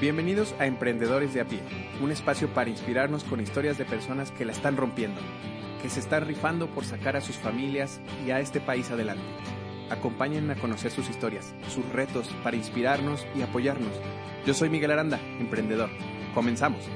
Bienvenidos a Emprendedores de a pie, un espacio para inspirarnos con historias de personas que la están rompiendo, que se están rifando por sacar a sus familias y a este país adelante. Acompáñenme a conocer sus historias, sus retos para inspirarnos y apoyarnos. Yo soy Miguel Aranda, emprendedor. Comenzamos.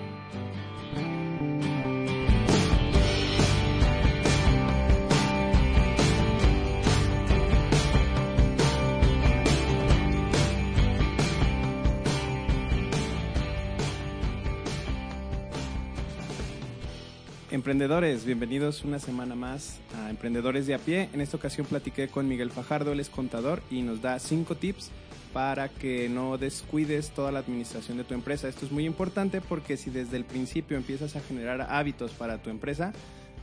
Emprendedores, bienvenidos una semana más a Emprendedores de a pie. En esta ocasión platiqué con Miguel Fajardo, él es contador y nos da cinco tips para que no descuides toda la administración de tu empresa. Esto es muy importante porque si desde el principio empiezas a generar hábitos para tu empresa,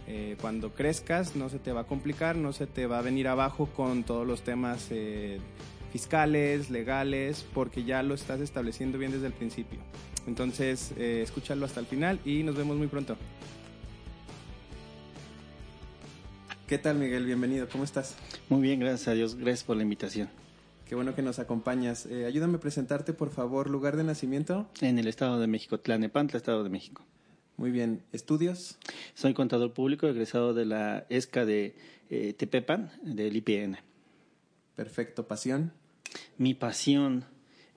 eh, cuando crezcas no se te va a complicar, no se te va a venir abajo con todos los temas eh, fiscales, legales, porque ya lo estás estableciendo bien desde el principio. Entonces, eh, escúchalo hasta el final y nos vemos muy pronto. ¿Qué tal, Miguel? Bienvenido. ¿Cómo estás? Muy bien, gracias a Dios. Gracias por la invitación. Qué bueno que nos acompañas. Eh, ayúdame a presentarte, por favor, lugar de nacimiento. En el Estado de México, Tlanepantla, Estado de México. Muy bien. ¿Estudios? Soy contador público, egresado de la ESCA de eh, Tepepan, del IPN. Perfecto. ¿Pasión? Mi pasión,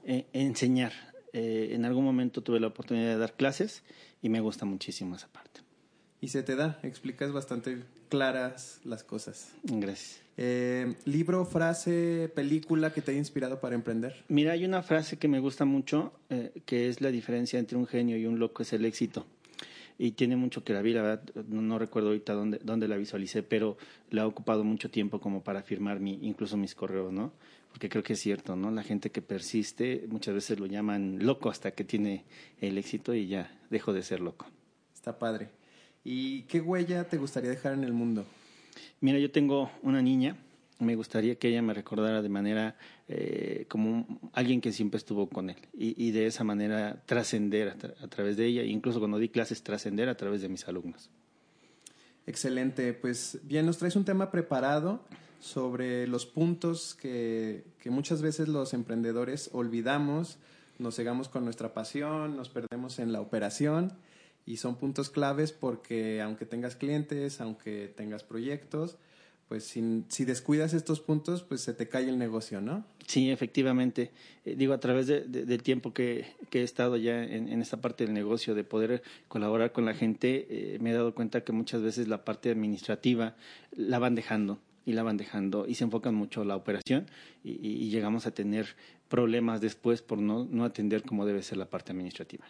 eh, enseñar. en algún momento tuve la oportunidad de dar clases y me gusta muchísimo esa parte. Y se te da, explicas bastante claras las cosas. Gracias. Eh, libro, frase, película que te haya inspirado para emprender. Mira, hay una frase que me gusta mucho, eh, que es la diferencia entre un genio y un loco es el éxito. Y tiene mucho que la vi, la verdad, no, recuerdo ahorita dónde, dónde la visualicé, pero la ha ocupado mucho tiempo como para firmar mi, incluso mis correos, ¿no? Porque creo que es cierto, ¿no? La gente que persiste muchas veces lo llaman loco hasta que tiene el éxito y ya dejó de ser loco. Está padre. ¿Y qué huella te gustaría dejar en el mundo? Mira, yo tengo una niña. Me gustaría que ella me recordara de manera eh, como alguien que siempre estuvo con él y, de esa manera trascender a, través de ella, incluso cuando di clases, trascender a través de mis alumnos. Excelente, pues bien, nos traes un tema preparado sobre los puntos que, que muchas veces los emprendedores olvidamos, nos cegamos con nuestra pasión, nos perdemos en la operación y son puntos claves porque aunque tengas clientes, aunque tengas proyectos, pues si, si descuidas estos puntos, pues se te cae el negocio, ¿no? Sí, efectivamente. Eh, digo, a través de, del tiempo que, he estado ya en, esta parte del negocio, de poder colaborar con la gente, eh, me he dado cuenta que muchas veces la parte administrativa la van dejando y la van dejando y se enfocan mucho la operación y, y, llegamos a tener problemas después por no, no atender como debe ser la parte administrativa.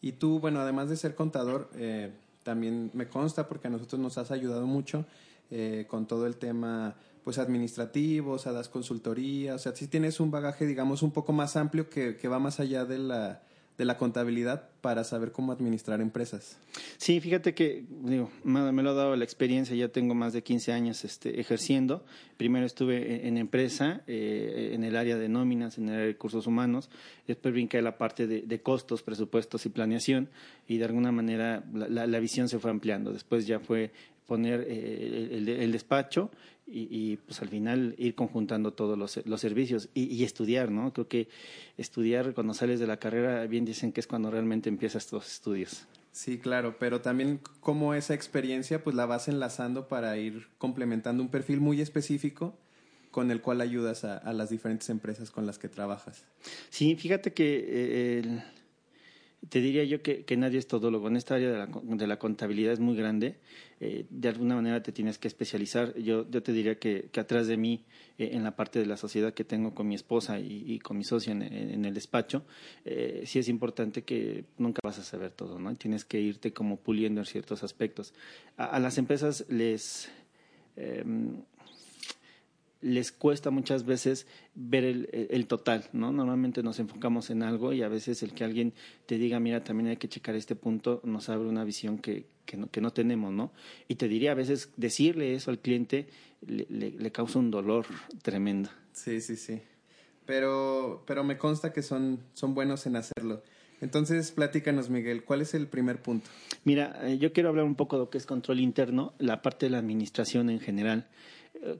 Y tú, bueno, además de ser contador, eh, también me consta porque a nosotros nos has ayudado mucho eh, con todo el tema pues administrativo, o sea, das consultoría, o sea, si tienes un bagaje, digamos, un poco más amplio que, que va más allá de la, de la contabilidad para saber cómo administrar empresas. Sí, fíjate que digo, me lo ha dado la experiencia, ya tengo más de 15 años este, ejerciendo. Primero estuve en, empresa, eh, en el área de nóminas, en el área de recursos humanos, después brinqué la parte de, costos, presupuestos y planeación y de alguna manera la, visión se fue ampliando. Después ya fue poner eh, el, despacho y, pues al final ir conjuntando todos los, los servicios y, y, estudiar, ¿no? Creo que estudiar cuando sales de la carrera, bien dicen que es cuando realmente empiezas tus estudios. Sí, claro, pero también como esa experiencia pues la vas enlazando para ir complementando un perfil muy específico con el cual ayudas a, a las diferentes empresas con las que trabajas. Sí, fíjate que eh, el, te diría yo que, que, nadie es todólogo. En esta área de la, de la contabilidad es muy grande. Eh, de alguna manera te tienes que especializar. Yo, yo te diría que, que atrás de mí, eh, en la parte de la sociedad que tengo con mi esposa y, con mi socio en, el despacho, eh, sí es importante que nunca vas a saber todo, ¿no? Tienes que irte como puliendo en ciertos aspectos. A, a las empresas les... Les cuesta muchas veces ver el, total, ¿no? Normalmente nos enfocamos en algo y a veces el que alguien te diga, mira, también hay que checar este punto, nos abre una visión que, que, no, que no tenemos, ¿no? Y te diría, a veces decirle eso al cliente le, le, causa un dolor tremendo. Sí, sí, sí. Pero, pero me consta que son, son buenos en hacerlo. Entonces, platícanos, Miguel, ¿cuál es el primer punto? Mira, eh, yo quiero hablar un poco de lo que es control interno, la parte de la administración en general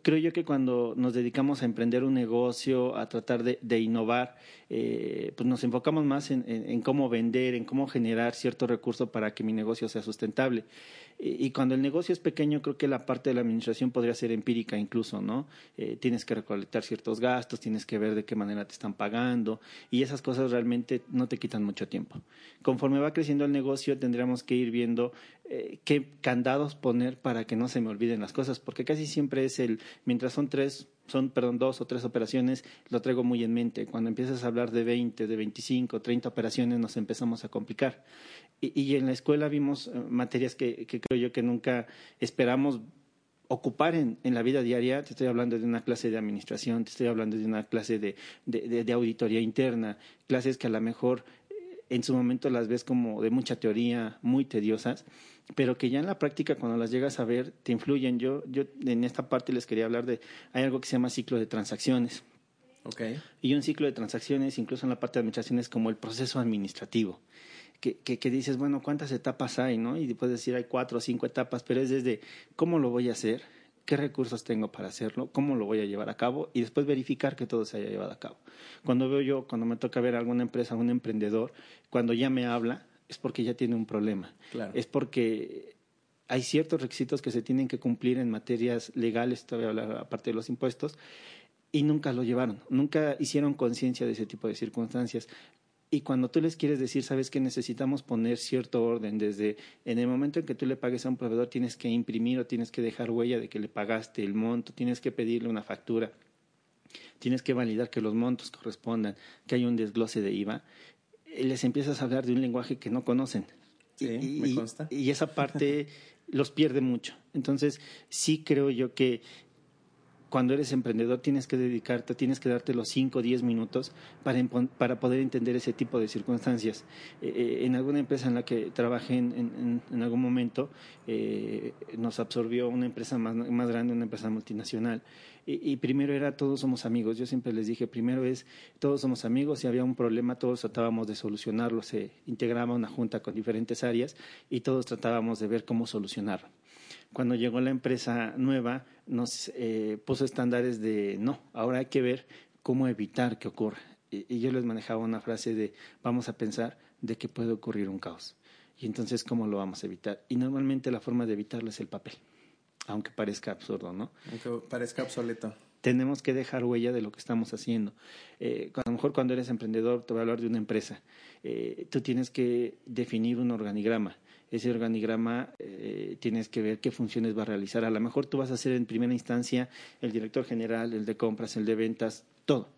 creo yo que cuando nos dedicamos a emprender un negocio, a tratar de, innovar, eh, pues nos enfocamos más en, cómo vender, en cómo generar cierto recurso para que mi negocio sea sustentable. Y, cuando el negocio es pequeño, creo que la parte de la administración podría ser empírica incluso, ¿no? Eh, tienes que recolectar ciertos gastos, tienes que ver de qué manera te están pagando y esas cosas realmente no te quitan mucho tiempo. Conforme va creciendo el negocio, tendríamos que ir viendo eh, qué candados poner para que no se me olviden las cosas, porque casi siempre es el, mientras son tres, son, perdón, dos o tres operaciones, lo traigo muy en mente. Cuando empiezas a hablar de 20, de 25, 30 operaciones, nos empezamos a complicar. Y, en la escuela vimos eh, materias que, creo yo que nunca esperamos ocupar en, en, la vida diaria, te estoy hablando de una clase de administración, te estoy hablando de una clase de, de, de auditoría interna, clases que a lo mejor eh, en su momento las ves como de mucha teoría, muy tediosas, pero que ya en la práctica cuando las llegas a ver te influyen. Yo, yo en esta parte les quería hablar de, hay algo que se llama ciclo de transacciones. Okay. Y un ciclo de transacciones, incluso en la parte de administración, es como el proceso administrativo. Que, que, que, dices, bueno, ¿cuántas etapas hay? ¿no? Y puedes decir, hay cuatro o cinco etapas, pero es desde cómo lo voy a hacer, qué recursos tengo para hacerlo, cómo lo voy a llevar a cabo y después verificar que todo se haya llevado a cabo. Cuando veo yo, cuando me toca ver a alguna empresa, a un emprendedor, cuando ya me habla, es porque ya tiene un problema. Es porque hay ciertos requisitos que se tienen que cumplir en materias legales, todavía hablar aparte de los impuestos, y nunca lo llevaron, nunca hicieron conciencia de ese tipo de circunstancias. Y cuando tú les quieres decir, sabes que necesitamos poner cierto orden, desde en el momento en que tú le pagues a un proveedor, tienes que imprimir o tienes que dejar huella de que le pagaste el monto, tienes que pedirle una factura, tienes que validar que los montos correspondan, que hay un desglose de IVA les empiezas a hablar de un lenguaje que no conocen. Sí, y, me consta. Y esa parte los pierde mucho. Entonces, sí creo yo que cuando eres emprendedor tienes que dedicarte, tienes que darte los 5 o 10 minutos para, para, poder entender ese tipo de circunstancias. Eh, eh, en alguna empresa en la que trabajé en, algún momento, eh, nos absorbió una empresa más, más, grande, una empresa multinacional. Y, y, primero era todos somos amigos. Yo siempre les dije, primero es todos somos amigos. Si había un problema, todos tratábamos de solucionarlo. Se integraba una junta con diferentes áreas y todos tratábamos de ver cómo solucionarlo. Cuando llegó la empresa nueva, nos eh, puso estándares de no, ahora hay que ver cómo evitar que ocurra. Y, yo les manejaba una frase de vamos a pensar de que puede ocurrir un caos. Y entonces, ¿cómo lo vamos a evitar? Y normalmente la forma de evitarlo es el papel, aunque parezca absurdo, ¿no? Aunque parezca obsoleto. Tenemos que dejar huella de lo que estamos haciendo. Eh, a lo mejor cuando eres emprendedor, te voy a hablar de una empresa, eh, tú tienes que definir un organigrama ese organigrama eh, tienes que ver qué funciones va a realizar. A lo mejor tú vas a ser en primera instancia el director general, el de compras, el de ventas, todo.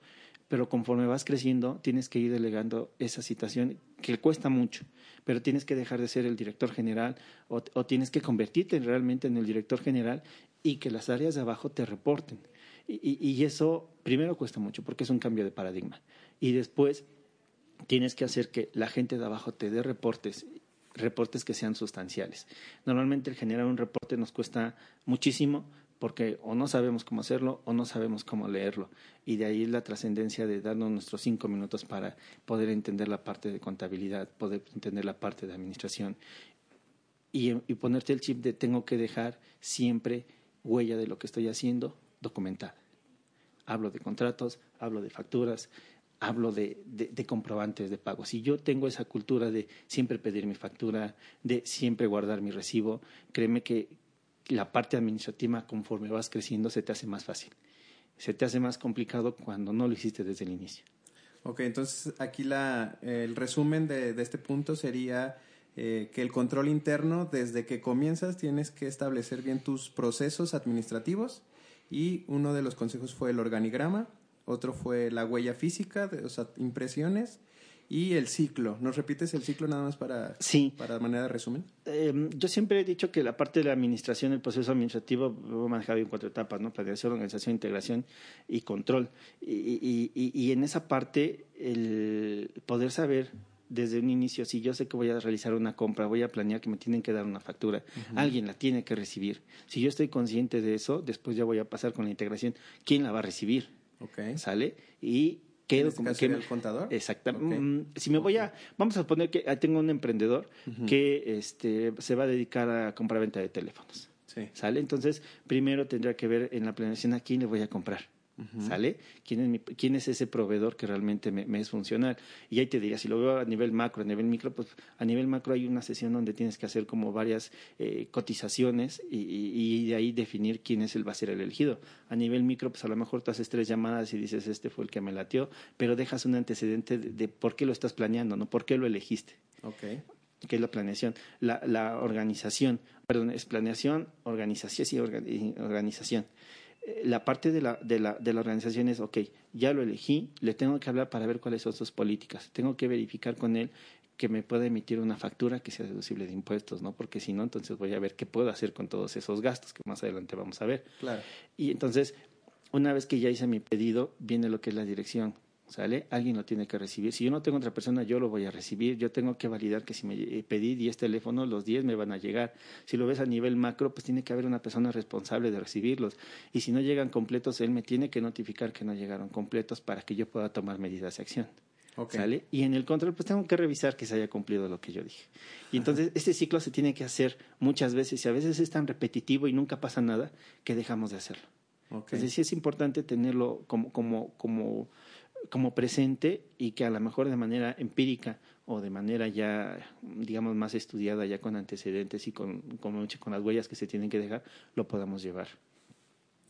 Pero conforme vas creciendo, tienes que ir delegando esa situación que cuesta mucho, pero tienes que dejar de ser el director general o, tienes que convertirte realmente en el director general y que las áreas de abajo te reporten. y eso primero cuesta mucho porque es un cambio de paradigma. Y después tienes que hacer que la gente de abajo te dé reportes reportes que sean sustanciales. Normalmente el generar un reporte nos cuesta muchísimo porque o no sabemos cómo hacerlo o no sabemos cómo leerlo. Y de ahí la trascendencia de darnos nuestros cinco minutos para poder entender la parte de contabilidad, poder entender la parte de administración y, y ponerte el chip de tengo que dejar siempre huella de lo que estoy haciendo documentada. Hablo de contratos, hablo de facturas, hablo de, de, comprobantes de pago. Si yo tengo esa cultura de siempre pedir mi factura, de siempre guardar mi recibo, créeme que la parte administrativa conforme vas creciendo se te hace más fácil. Se te hace más complicado cuando no lo hiciste desde el inicio. Ok, entonces aquí la, el resumen de, de este punto sería eh, que el control interno, desde que comienzas, tienes que establecer bien tus procesos administrativos y uno de los consejos fue el organigrama, otro fue la huella física, o sea, impresiones, y el ciclo. ¿Nos repites el ciclo nada más para, sí. para manera de resumen? Em, yo siempre he dicho que la parte de la administración, el proceso administrativo, lo he manejado en cuatro etapas, ¿no? Planeación, organización, integración y control. Y, y, y, en esa parte, el poder saber desde un inicio, si yo sé que voy a realizar una compra, voy a planear que me tienen que dar una factura, alguien la tiene que recibir. Si yo estoy consciente de eso, después ya voy a pasar con la integración. ¿Quién la va a recibir? Okay. ¿Sale? Y quedo este como que el contador. Exactamente. Mm, si me voy a, vamos a suponer que tengo un emprendedor que este, se va a dedicar a comprar venta de teléfonos. Sí. ¿Sale? Entonces, primero tendrá que ver en la planeación a quién le voy a comprar. ¿Sale? ¿Quién es, mi, ¿Quién es ese proveedor que realmente me, es funcional? Y ahí te diría, si lo veo a nivel macro, a nivel micro, pues a nivel macro hay una sesión donde tienes que hacer como varias eh, cotizaciones y, y, de ahí definir quién es el va a ser el elegido. A nivel micro, pues a lo mejor tú haces tres llamadas y dices, este fue el que me latió, pero dejas un antecedente de, por qué lo estás planeando, ¿no? ¿Por qué lo elegiste? Okay. ¿Qué es la planeación? La, la organización, perdón, es planeación, organización y organización la parte de la, de, la, de la organización es, ok, ya lo elegí, le tengo que hablar para ver cuáles son sus políticas, tengo que verificar con él que me pueda emitir una factura que sea deducible de impuestos, ¿no? Porque si no, entonces voy a ver qué puedo hacer con todos esos gastos que más adelante vamos a ver. Claro. Y entonces, una vez que ya hice mi pedido, viene lo que es la dirección. ¿Sale? Alguien lo tiene que recibir. Si yo no tengo otra persona, yo lo voy a recibir. Yo tengo que validar que si me pedí 10 teléfonos, los 10 me van a llegar. Si lo ves a nivel macro, pues tiene que haber una persona responsable de recibirlos. Y si no llegan completos, él me tiene que notificar que no llegaron completos para que yo pueda tomar medidas de acción. ¿Sale? Y en el control, pues tengo que revisar que se haya cumplido lo que yo dije. Y entonces, este ciclo se tiene que hacer muchas veces y a veces es tan repetitivo y nunca pasa nada que dejamos de hacerlo. Okay. Es decir, es importante tenerlo como, como, como como presente y que a lo mejor de manera empírica o de manera ya, digamos, más estudiada, ya con antecedentes y con, con, con las huellas que se tienen que dejar, lo podamos llevar.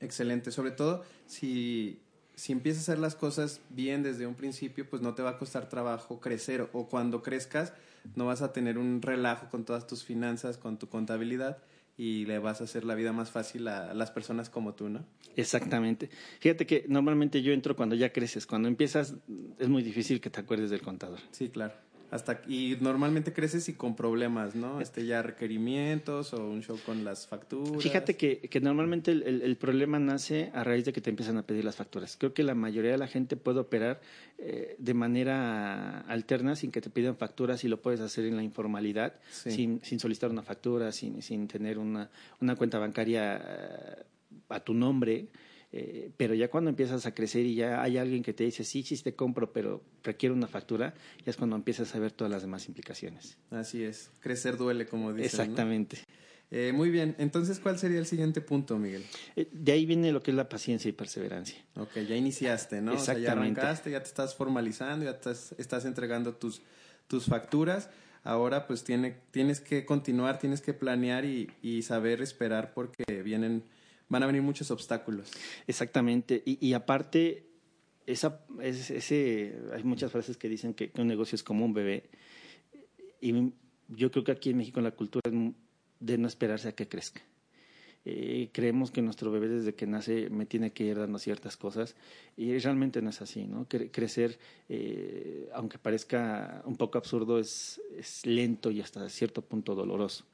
Excelente, sobre todo si, si empiezas a hacer las cosas bien desde un principio, pues no te va a costar trabajo crecer o cuando crezcas no vas a tener un relajo con todas tus finanzas, con tu contabilidad y le vas a hacer la vida más fácil a las personas como tú, ¿no? Exactamente. Fíjate que normalmente yo entro cuando ya creces. Cuando empiezas es muy difícil que te acuerdes del contador. Sí, claro. Hasta, y normalmente creces y con problemas, ¿no? Este ya requerimientos o un show con las facturas. Fíjate que, que normalmente el, el, problema nace a raíz de que te empiezan a pedir las facturas. Creo que la mayoría de la gente puede operar eh, de manera alterna sin que te pidan facturas y lo puedes hacer en la informalidad, sin, sin solicitar una factura, sin, sin tener una, una cuenta bancaria eh, a tu nombre. Eh, pero ya cuando empiezas a crecer y ya hay alguien que te dice, sí, sí, te compro, pero requiere una factura, ya es cuando empiezas a ver todas las demás implicaciones. Así es, crecer duele, como dicen. Exactamente. Eh, muy bien, entonces, ¿cuál sería el siguiente punto, Miguel? Eh, de ahí viene lo que es la paciencia y perseverancia. Ok, ya iniciaste, ¿no? Exactamente. ya arrancaste, ya te estás formalizando, ya estás, estás entregando tus, tus facturas. Ahora, pues, tiene, tienes que continuar, tienes que planear y, y saber esperar porque vienen van a venir muchos obstáculos. Exactamente. Y, y aparte, esa, ese, hay muchas frases que dicen que, un negocio es como un bebé. Y yo creo que aquí en México la cultura es de no esperarse a que crezca. Eh, creemos que nuestro bebé desde que nace me tiene que ir dando ciertas cosas y realmente no es así, ¿no? crecer, eh, aunque parezca un poco absurdo, es, es lento y hasta cierto punto doloroso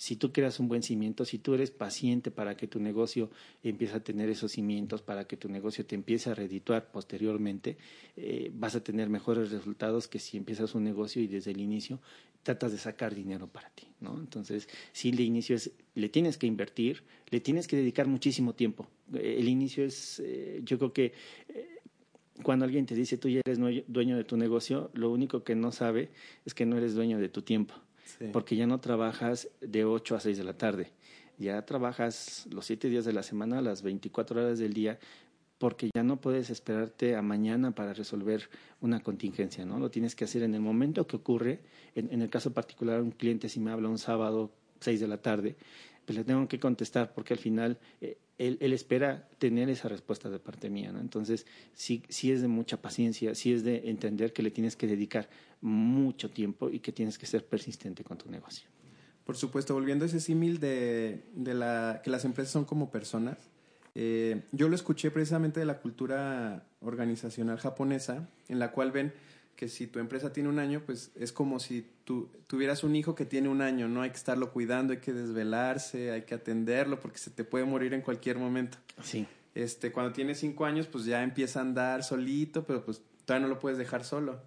si tú creas un buen cimiento, si tú eres paciente para que tu negocio empiece a tener esos cimientos, para que tu negocio te empiece a redituar posteriormente, eh, vas a tener mejores resultados que si empiezas un negocio y desde el inicio tratas de sacar dinero para ti, ¿no? Entonces, si el inicio es, le tienes que invertir, le tienes que dedicar muchísimo tiempo. El inicio es, eh, yo creo que eh, cuando alguien te dice tú ya eres dueño de tu negocio, lo único que no sabe es que no eres dueño de tu tiempo porque ya no trabajas de 8 a 6 de la tarde, ya trabajas los 7 días de la semana, las 24 horas del día, porque ya no puedes esperarte a mañana para resolver una contingencia, ¿no? Lo tienes que hacer en el momento que ocurre. En, el caso particular, un cliente si me habla un sábado 6 de la tarde, pues le tengo que contestar porque al final eh, él, espera tener esa respuesta de parte mía. Entonces, sí, sí es de mucha paciencia, sí es de entender que le tienes que dedicar mucho tiempo y que tienes que ser persistente con tu negocio. Por supuesto, volviendo a ese símil de, de la, que las empresas son como personas, eh, yo lo escuché precisamente de la cultura organizacional japonesa, en la cual ven que si tu empresa tiene un año, pues es como si tú tuvieras un hijo que tiene un año, ¿no? Hay que estarlo cuidando, hay que desvelarse, hay que atenderlo porque se te puede morir en cualquier momento. Sí. Este, cuando tiene cinco años, pues ya empieza a andar solito, pero pues todavía no lo puedes dejar solo.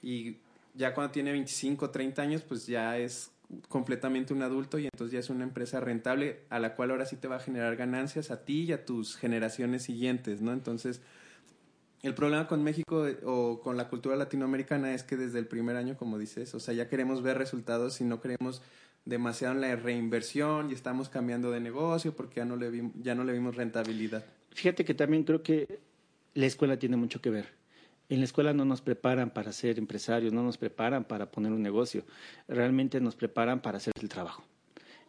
Y ya cuando tiene 25, 30 años, pues ya es completamente un adulto y entonces ya es una empresa rentable a la cual ahora sí te va a generar ganancias a ti y a tus generaciones siguientes, ¿no? Entonces, el problema con México eh, o con la cultura latinoamericana es que desde el primer año, como dices, o sea, ya queremos ver resultados y no queremos demasiado en la reinversión y estamos cambiando de negocio porque ya no le, ya no le vimos rentabilidad. Fíjate que también creo que la escuela tiene mucho que ver. En la escuela no nos preparan para ser empresarios, no nos preparan para poner un negocio, realmente nos preparan para hacer el trabajo.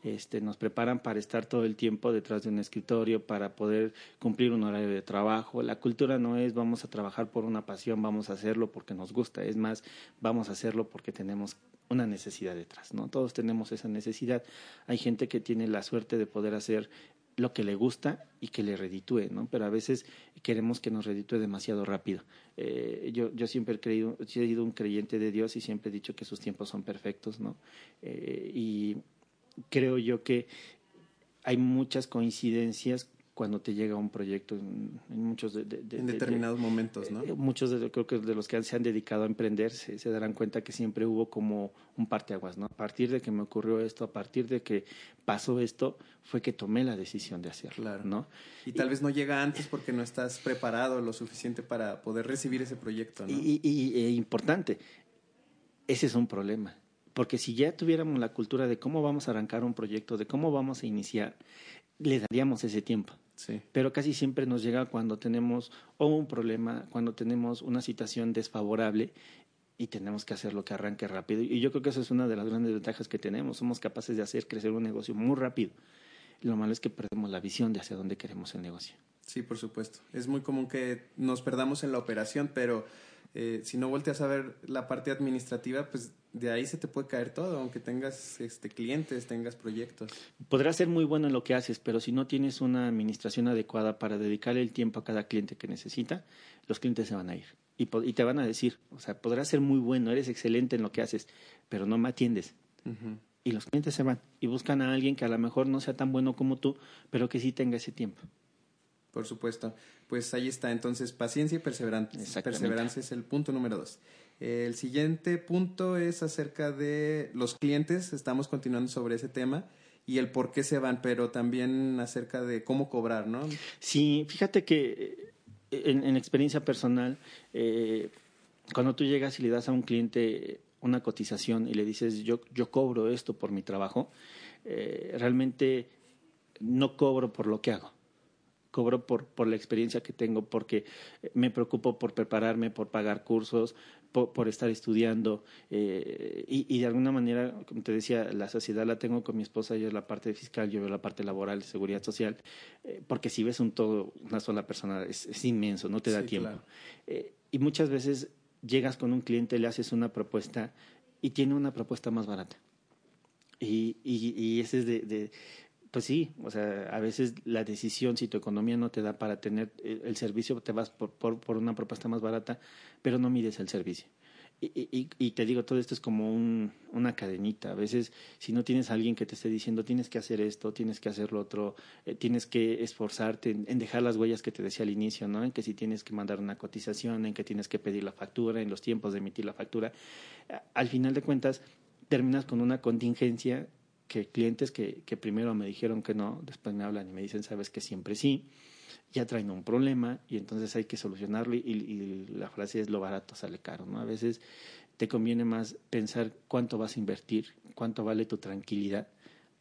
Este, nos preparan para estar todo el tiempo detrás de un escritorio, para poder cumplir un horario de trabajo. La cultura no es vamos a trabajar por una pasión, vamos a hacerlo porque nos gusta, es más, vamos a hacerlo porque tenemos una necesidad detrás, ¿no? Todos tenemos esa necesidad. Hay gente que tiene la suerte de poder hacer lo que le gusta y que le reditúe, ¿no? Pero a veces queremos que nos reditúe demasiado rápido. Eh, yo, yo siempre he creído, he sido un creyente de Dios y siempre he dicho que sus tiempos son perfectos, ¿no? Eh, y creo yo que hay muchas coincidencias cuando te llega un proyecto en, muchos de, en determinados momentos, ¿no? Eh, muchos de creo que de los que se han dedicado a emprender se, darán cuenta que siempre hubo como un parteaguas, ¿no? A partir de que me ocurrió esto, a partir de que pasó esto, fue que tomé la decisión de hacerlo, claro. ¿no? Y tal vez no llega antes porque no estás preparado lo suficiente para poder recibir ese proyecto, ¿no? Y, y, y importante, ese es un problema porque si ya tuviéramos la cultura de cómo vamos a arrancar un proyecto, de cómo vamos a iniciar, le daríamos ese tiempo. Sí. Pero casi siempre nos llega cuando tenemos o un problema, cuando tenemos una situación desfavorable y tenemos que hacer lo que arranque rápido. Y yo creo que esa es una de las grandes ventajas que tenemos. Somos capaces de hacer crecer un negocio muy rápido. Lo malo es que perdemos la visión de hacia dónde queremos el negocio. Sí, por supuesto. Es muy común que nos perdamos en la operación, pero eh, si no volteas a ver la parte administrativa, pues de ahí se te puede caer todo, aunque tengas este, clientes, tengas proyectos. Podrás ser muy bueno en lo que haces, pero si no tienes una administración adecuada para dedicar el tiempo a cada cliente que necesita, los clientes se van a ir. Y, y te van a decir, o sea, podrás ser muy bueno, eres excelente en lo que haces, pero no me atiendes. Y los clientes se van y buscan a alguien que a lo mejor no sea tan bueno como tú, pero que sí tenga ese tiempo. Por supuesto. Pues ahí está. Entonces, paciencia y perseverancia. Perseverancia es el punto número dos. El siguiente punto es acerca de los clientes, estamos continuando sobre ese tema y el por qué se van, pero también acerca de cómo cobrar, ¿no? Sí, fíjate que eh, en, experiencia personal, eh, cuando tú llegas y le das a un cliente una cotización y le dices yo, yo cobro esto por mi trabajo, eh, realmente no cobro por lo que hago cobro por, por la experiencia que tengo, porque me preocupo por prepararme, por pagar cursos, por, estar estudiando. Eh, y, de alguna manera, como te decía, la sociedad la tengo con mi esposa, ella es la parte fiscal, yo veo la parte laboral, seguridad social, eh, porque si ves un todo, una sola persona, es, inmenso, no te da tiempo. Eh, y muchas veces llegas con un cliente, le haces una propuesta y tiene una propuesta más barata. Y, y, y ese es de pues sí, o sea, a veces la decisión, si tu economía no te da para tener el servicio, te vas por, por, una propuesta más barata, pero no mides el servicio. Y, y, te digo, todo esto es como un, una cadenita. A veces, si no tienes a alguien que te esté diciendo, tienes que hacer esto, tienes que hacer lo otro, eh, tienes que esforzarte en, dejar las huellas que te decía al inicio, ¿no? En que si tienes que mandar una cotización, en que tienes que pedir la factura, en los tiempos de emitir la factura, al final de cuentas, terminas con una contingencia que clientes que, primero me dijeron que no, después me hablan y me dicen, sabes que siempre sí, ya traen un problema y entonces hay que solucionarlo y, la frase es lo barato sale caro, ¿no? A veces te conviene más pensar cuánto vas a invertir, cuánto vale tu tranquilidad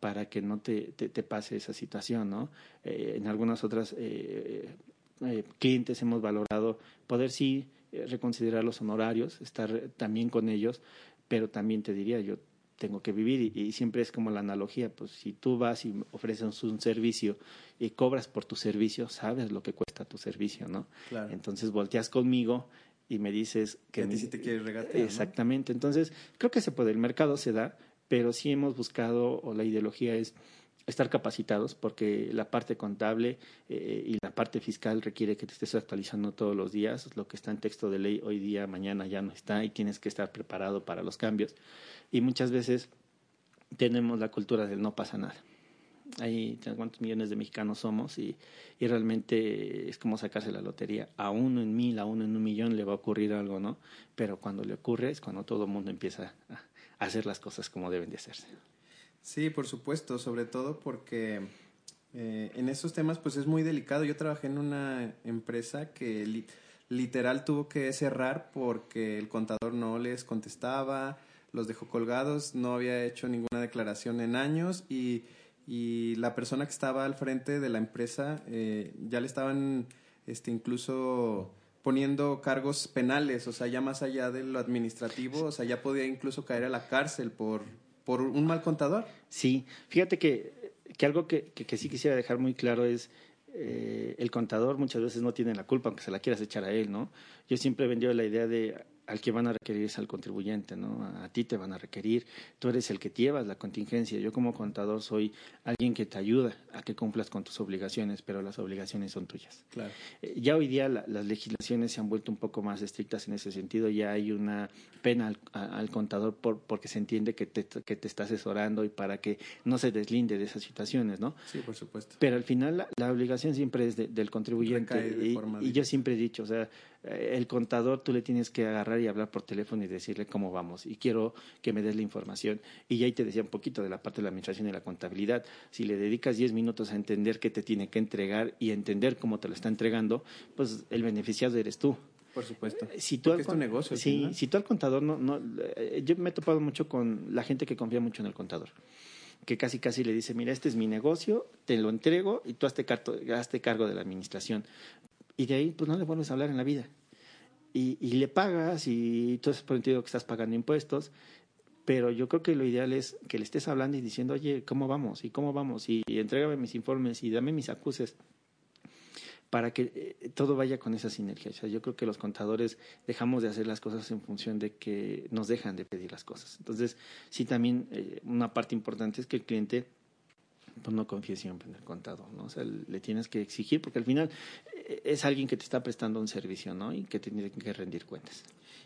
para que no te, te, pase esa situación, ¿no? Eh, en algunas otras eh, eh, clientes hemos valorado poder sí reconsiderar los honorarios, estar también con ellos, pero también te diría, yo tengo que vivir y, siempre es como la analogía, pues si tú vas y ofreces un servicio y cobras por tu servicio, sabes lo que cuesta tu servicio, ¿no? Claro. Entonces volteas conmigo y me dices que... a te quieres regatear, Exactamente, entonces creo que se puede, el mercado se da, pero sí hemos buscado, o la ideología es estar capacitados porque la parte contable eh, y la parte fiscal requiere que te estés actualizando todos los días. Lo que está en texto de ley hoy día, mañana ya no está y tienes que estar preparado para los cambios. Y muchas veces tenemos la cultura del no pasa nada. Hay cuántos millones de mexicanos somos y, y, realmente es como sacarse la lotería. A uno en mil, a uno en un millón le va a ocurrir algo, ¿no? Pero cuando le ocurre es cuando todo el mundo empieza a hacer las cosas como deben de hacerse. Sí, por supuesto, sobre todo porque eh, en esos temas pues es muy delicado. Yo trabajé en una empresa que literal tuvo que cerrar porque el contador no les contestaba, los dejó colgados, no había hecho ninguna declaración en años y, y la persona que estaba al frente de la empresa eh, ya le estaban este, incluso poniendo cargos penales, o sea, ya más allá de lo administrativo, o sea, ya podía incluso caer a la cárcel por, por un mal contador. Sí, fíjate que, que algo que, que, sí quisiera dejar muy claro es eh, el contador muchas veces no tiene la culpa, aunque se la quieras echar a él, ¿no? Yo siempre he vendido la idea de al que van a requerir es al contribuyente, ¿no? A, ti te van a requerir, tú eres el que llevas la contingencia. Yo como contador soy alguien que te ayuda a que cumplas con tus obligaciones, pero las obligaciones son tuyas. Claro. Eh, ya hoy día las legislaciones se han vuelto un poco más estrictas en ese sentido, ya hay una pena al, contador por, porque se entiende que te, que te está asesorando y para que no se deslinde de esas situaciones, ¿no? Sí, por supuesto. Pero al final la, obligación siempre es del contribuyente y, y yo siempre he dicho, o sea, eh, el contador tú le tienes que agarrar y hablar por teléfono y decirle cómo vamos y quiero que me des la información. Y ya ahí te decía un poquito de la parte de la administración y la contabilidad. Si le dedicas 10 minutos a entender qué te tiene que entregar y entender cómo te lo está entregando, pues el beneficiado eres tú. Por supuesto. Eh, si tú es tu negocio. Sí, si tú al contador no, no, eh, yo me he topado mucho con la gente que confía mucho en el contador que casi casi le dice, mira, este es mi negocio, te lo entrego y tú hazte cargo de la administración y de ahí pues no le vuelves a hablar en la vida. Y, y le pagas y tú has prometido que estás pagando impuestos, pero yo creo que lo ideal es que le estés hablando y diciendo, oye, ¿cómo vamos? ¿Y cómo vamos? Y, entrégame mis informes y dame mis acuses para que eh, todo vaya con esa sinergia. O sea, yo creo que los contadores dejamos de hacer las cosas en función de que nos dejan de pedir las cosas. Entonces, sí, también eh, una parte importante es que el cliente pues no confíe siempre en el contador, ¿no? O sea, le tienes que exigir porque al final eh, es alguien que te está prestando un servicio, ¿no? Y que tiene que rendir cuentas.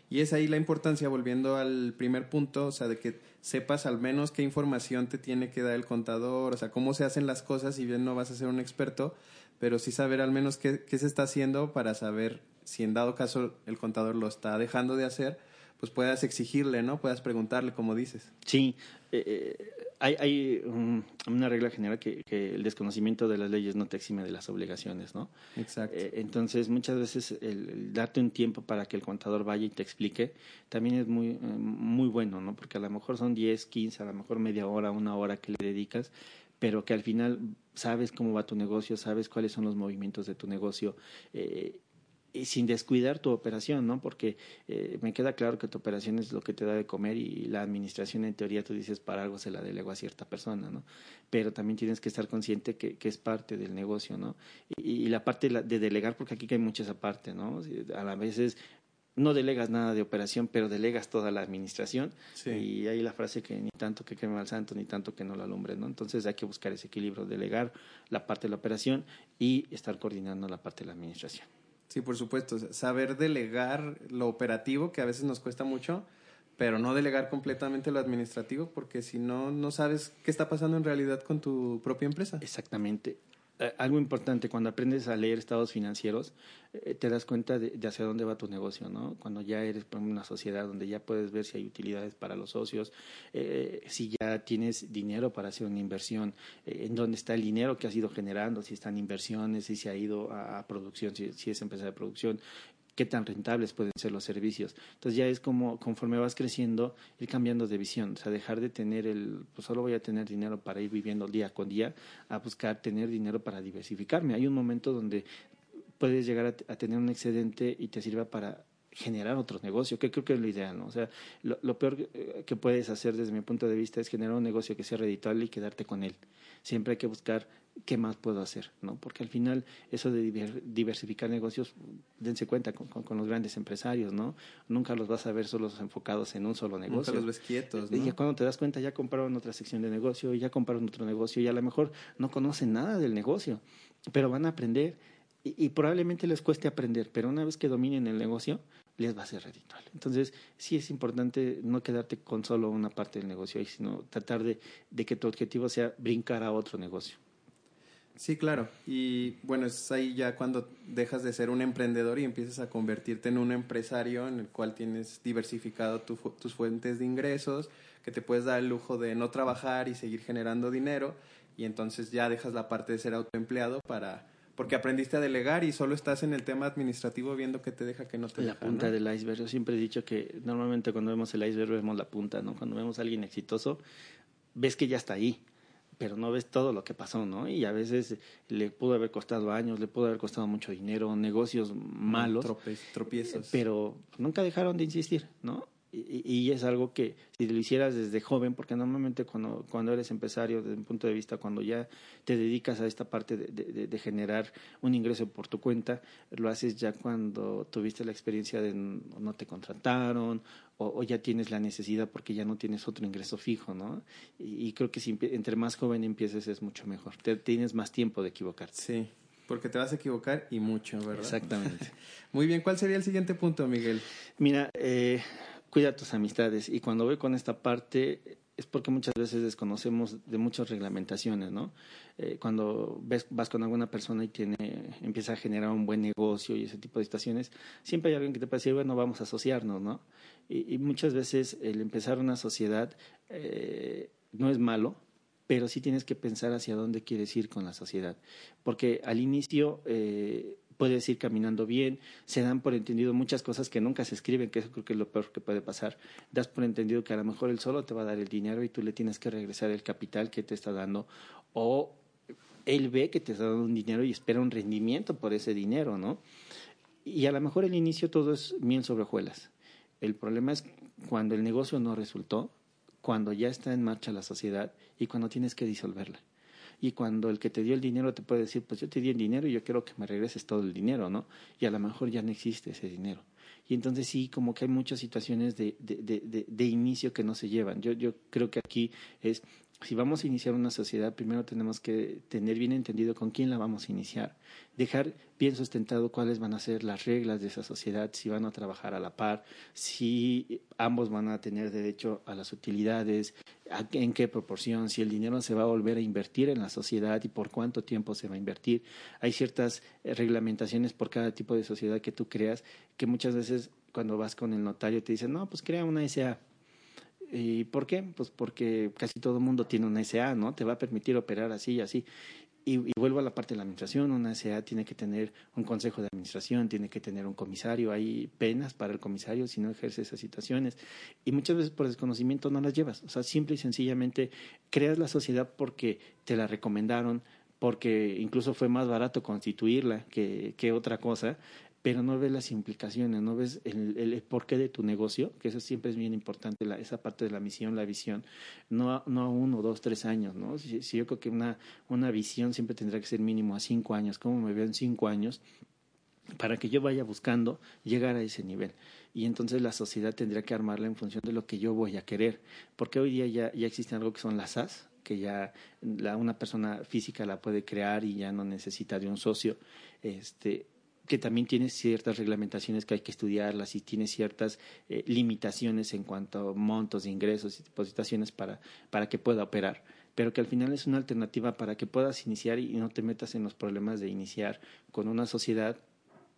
Y es ahí la importancia, volviendo al primer punto, o sea, de que sepas al menos qué información te tiene que dar el contador, o sea, cómo se hacen las cosas, si bien no vas a ser un experto, pero sí saber al menos qué se está haciendo para saber si en dado caso el contador lo está dejando de hacer, pues puedas exigirle, ¿no? Puedas preguntarle, como dices. Sí, eh, eh hay, hay una regla general que, que, el desconocimiento de las leyes no te exime de las obligaciones, ¿no? Exacto. Eh, entonces, muchas veces el, darte un tiempo para que el contador vaya y te explique también es muy, eh, muy bueno, ¿no? Porque a lo mejor son 10, 15, a lo mejor media hora, una hora que le dedicas, pero que al final sabes cómo va tu negocio, sabes cuáles son los movimientos de tu negocio. Eh, y sin descuidar tu operación, ¿no? Porque eh, me queda claro que tu operación es lo que te da de comer y la administración en teoría tú dices para algo se la delego a cierta persona, ¿no? Pero también tienes que estar consciente que, que es parte del negocio, ¿no? Y, la parte de delegar, porque aquí hay mucha esa parte, ¿no? A la veces no delegas nada de operación, pero delegas toda la administración. Sí. Y hay la frase que ni tanto que queme al santo, ni tanto que no lo alumbre, ¿no? Entonces hay que buscar ese equilibrio, delegar la parte de la operación y estar coordinando la parte de la administración. Sí, por supuesto. Saber delegar lo operativo, que a veces nos cuesta mucho, pero no delegar completamente lo administrativo, porque si no, no sabes qué está pasando en realidad con tu propia empresa. Exactamente. Eh, algo importante, cuando aprendes a leer estados financieros, eh, te das cuenta de, hacia dónde va tu negocio, ¿no? Cuando ya eres una sociedad donde ya puedes ver si hay utilidades para los socios, eh, si ya tienes dinero para hacer una inversión, en dónde está el dinero que has ido generando, si están inversiones, si se ha ido a, producción, si, si, es empresa de producción, qué tan rentables pueden ser los servicios. Entonces ya es como conforme vas creciendo, ir cambiando de visión, o sea, dejar de tener el, pues solo voy a tener dinero para ir viviendo día con día, a buscar tener dinero para diversificarme. Hay un momento donde puedes llegar a, tener un excedente y te sirva para generar otro negocio, que creo que es lo ideal, ¿no? O sea, lo, lo, peor que puedes hacer desde mi punto de vista es generar un negocio que sea redituable y quedarte con él. Siempre hay que buscar ¿qué más puedo hacer? ¿no? Porque al final eso de diversificar negocios, dense cuenta con, con, los grandes empresarios, ¿no? Nunca los vas a ver solos enfocados en un solo negocio. Nunca los ves quietos, ¿no? Y cuando te das cuenta ya compraron otra sección de negocio, ya compraron otro negocio y a lo mejor no conocen nada del negocio, pero van a aprender y, probablemente les cueste aprender, pero una vez que dominen el negocio, les va a ser reditual. Entonces, sí es importante no quedarte con solo una parte del negocio, sino tratar de, de que tu objetivo sea brincar a otro negocio. Sí, claro. Y bueno, es ahí ya cuando dejas de ser un emprendedor y empiezas a convertirte en un empresario en el cual tienes diversificado tus fuentes de ingresos, que te puedes dar el lujo de no trabajar y seguir generando dinero. Y entonces ya dejas la parte de ser autoempleado para porque aprendiste a delegar y solo estás en el tema administrativo viendo que te deja que no te la punta del iceberg yo siempre he dicho que normalmente cuando vemos el iceberg vemos la punta no cuando vemos a alguien exitoso ves que ya está ahí pero no ves todo lo que pasó, ¿no? Y a veces le pudo haber costado años, le pudo haber costado mucho dinero, negocios malos, tropiezos. Pero nunca dejaron de insistir, ¿no? Y, es algo que si lo hicieras desde joven, porque normalmente cuando, cuando eres empresario, desde un punto de vista, cuando ya te dedicas a esta parte de, de, generar un ingreso por tu cuenta, lo haces ya cuando tuviste la experiencia de no te contrataron o, ya tienes la necesidad porque ya no tienes otro ingreso fijo, ¿no? Y, creo que si entre más joven empieces es mucho mejor, tienes más tiempo de equivocarte. Sí. Porque te vas a equivocar y mucho, ¿verdad? Exactamente. Muy bien, ¿cuál sería el siguiente punto, Miguel? Mira, eh, cuida tus amistades. Y cuando voy con esta parte es porque muchas veces desconocemos de muchas reglamentaciones, ¿no? Eh, cuando ves, vas con alguna persona y tiene, empieza a generar un buen negocio y ese tipo de situaciones, siempre hay alguien que te puede decir, bueno, vamos a asociarnos, ¿no? Y, muchas veces el empezar una sociedad eh, no es malo, pero sí tienes que pensar hacia dónde quieres ir con la sociedad. Porque al inicio eh, puedes ir caminando bien, se dan por entendido muchas cosas que nunca se escriben, que eso creo que es lo peor que puede pasar. Das por entendido que a lo mejor él solo te va a dar el dinero y tú le tienes que regresar el capital que te está dando o él ve que te está dando un dinero y espera un rendimiento por ese dinero, ¿no? Y a lo mejor el inicio todo es miel sobre hojuelas. El problema es cuando el negocio no resultó, cuando ya está en marcha la sociedad y cuando tienes que disolverla y cuando el que te dio el dinero te puede decir, pues yo te di el dinero y yo quiero que me regreses todo el dinero, ¿no? Y a lo mejor ya no existe ese dinero. Y entonces sí, como que hay muchas situaciones de, de, de, de inicio que no se llevan. Yo, yo creo que aquí es si vamos a iniciar una sociedad, primero tenemos que tener bien entendido con quién la vamos a iniciar, dejar bien sustentado cuáles van a ser las reglas de esa sociedad, si van a trabajar a la par, si ambos van a tener derecho a las utilidades, en qué proporción, si el dinero se va a volver a invertir en la sociedad y por cuánto tiempo se va a invertir. Hay ciertas eh, reglamentaciones por cada tipo de sociedad que tú creas que muchas veces cuando vas con el notario te dicen, no, pues crea una SA ¿Y por qué? Pues porque casi todo el mundo tiene una SA, ¿no? Te va a permitir operar así y así. Y, vuelvo a la parte de la administración, una SA tiene que tener un consejo de administración, tiene que tener un comisario, hay penas para el comisario si no ejerce esas situaciones. Y muchas veces por desconocimiento no las llevas. O sea, simple y sencillamente creas la sociedad porque te la recomendaron, porque incluso fue más barato constituirla que, que otra cosa, pero no ves las implicaciones, no ves el, porqué de tu negocio, que eso siempre es bien importante, la, esa parte de la misión, la visión, no, no a uno, dos, tres años, ¿no? Si, yo creo que una, una visión siempre tendrá que ser mínimo a cinco años, ¿cómo me veo en cinco años? para que yo vaya buscando llegar a ese nivel. Y entonces la sociedad tendría que armarla en función de lo que yo voy a querer, porque hoy día ya, ya existe algo que son las SAS, que ya una persona física la puede crear y ya no necesita de un socio. Este, que también tiene ciertas reglamentaciones que hay que estudiarlas y tiene ciertas eh, limitaciones en cuanto a montos de ingresos y depositaciones para, para que pueda operar, pero que al final es una alternativa para que puedas iniciar y no te metas en los problemas de iniciar con una sociedad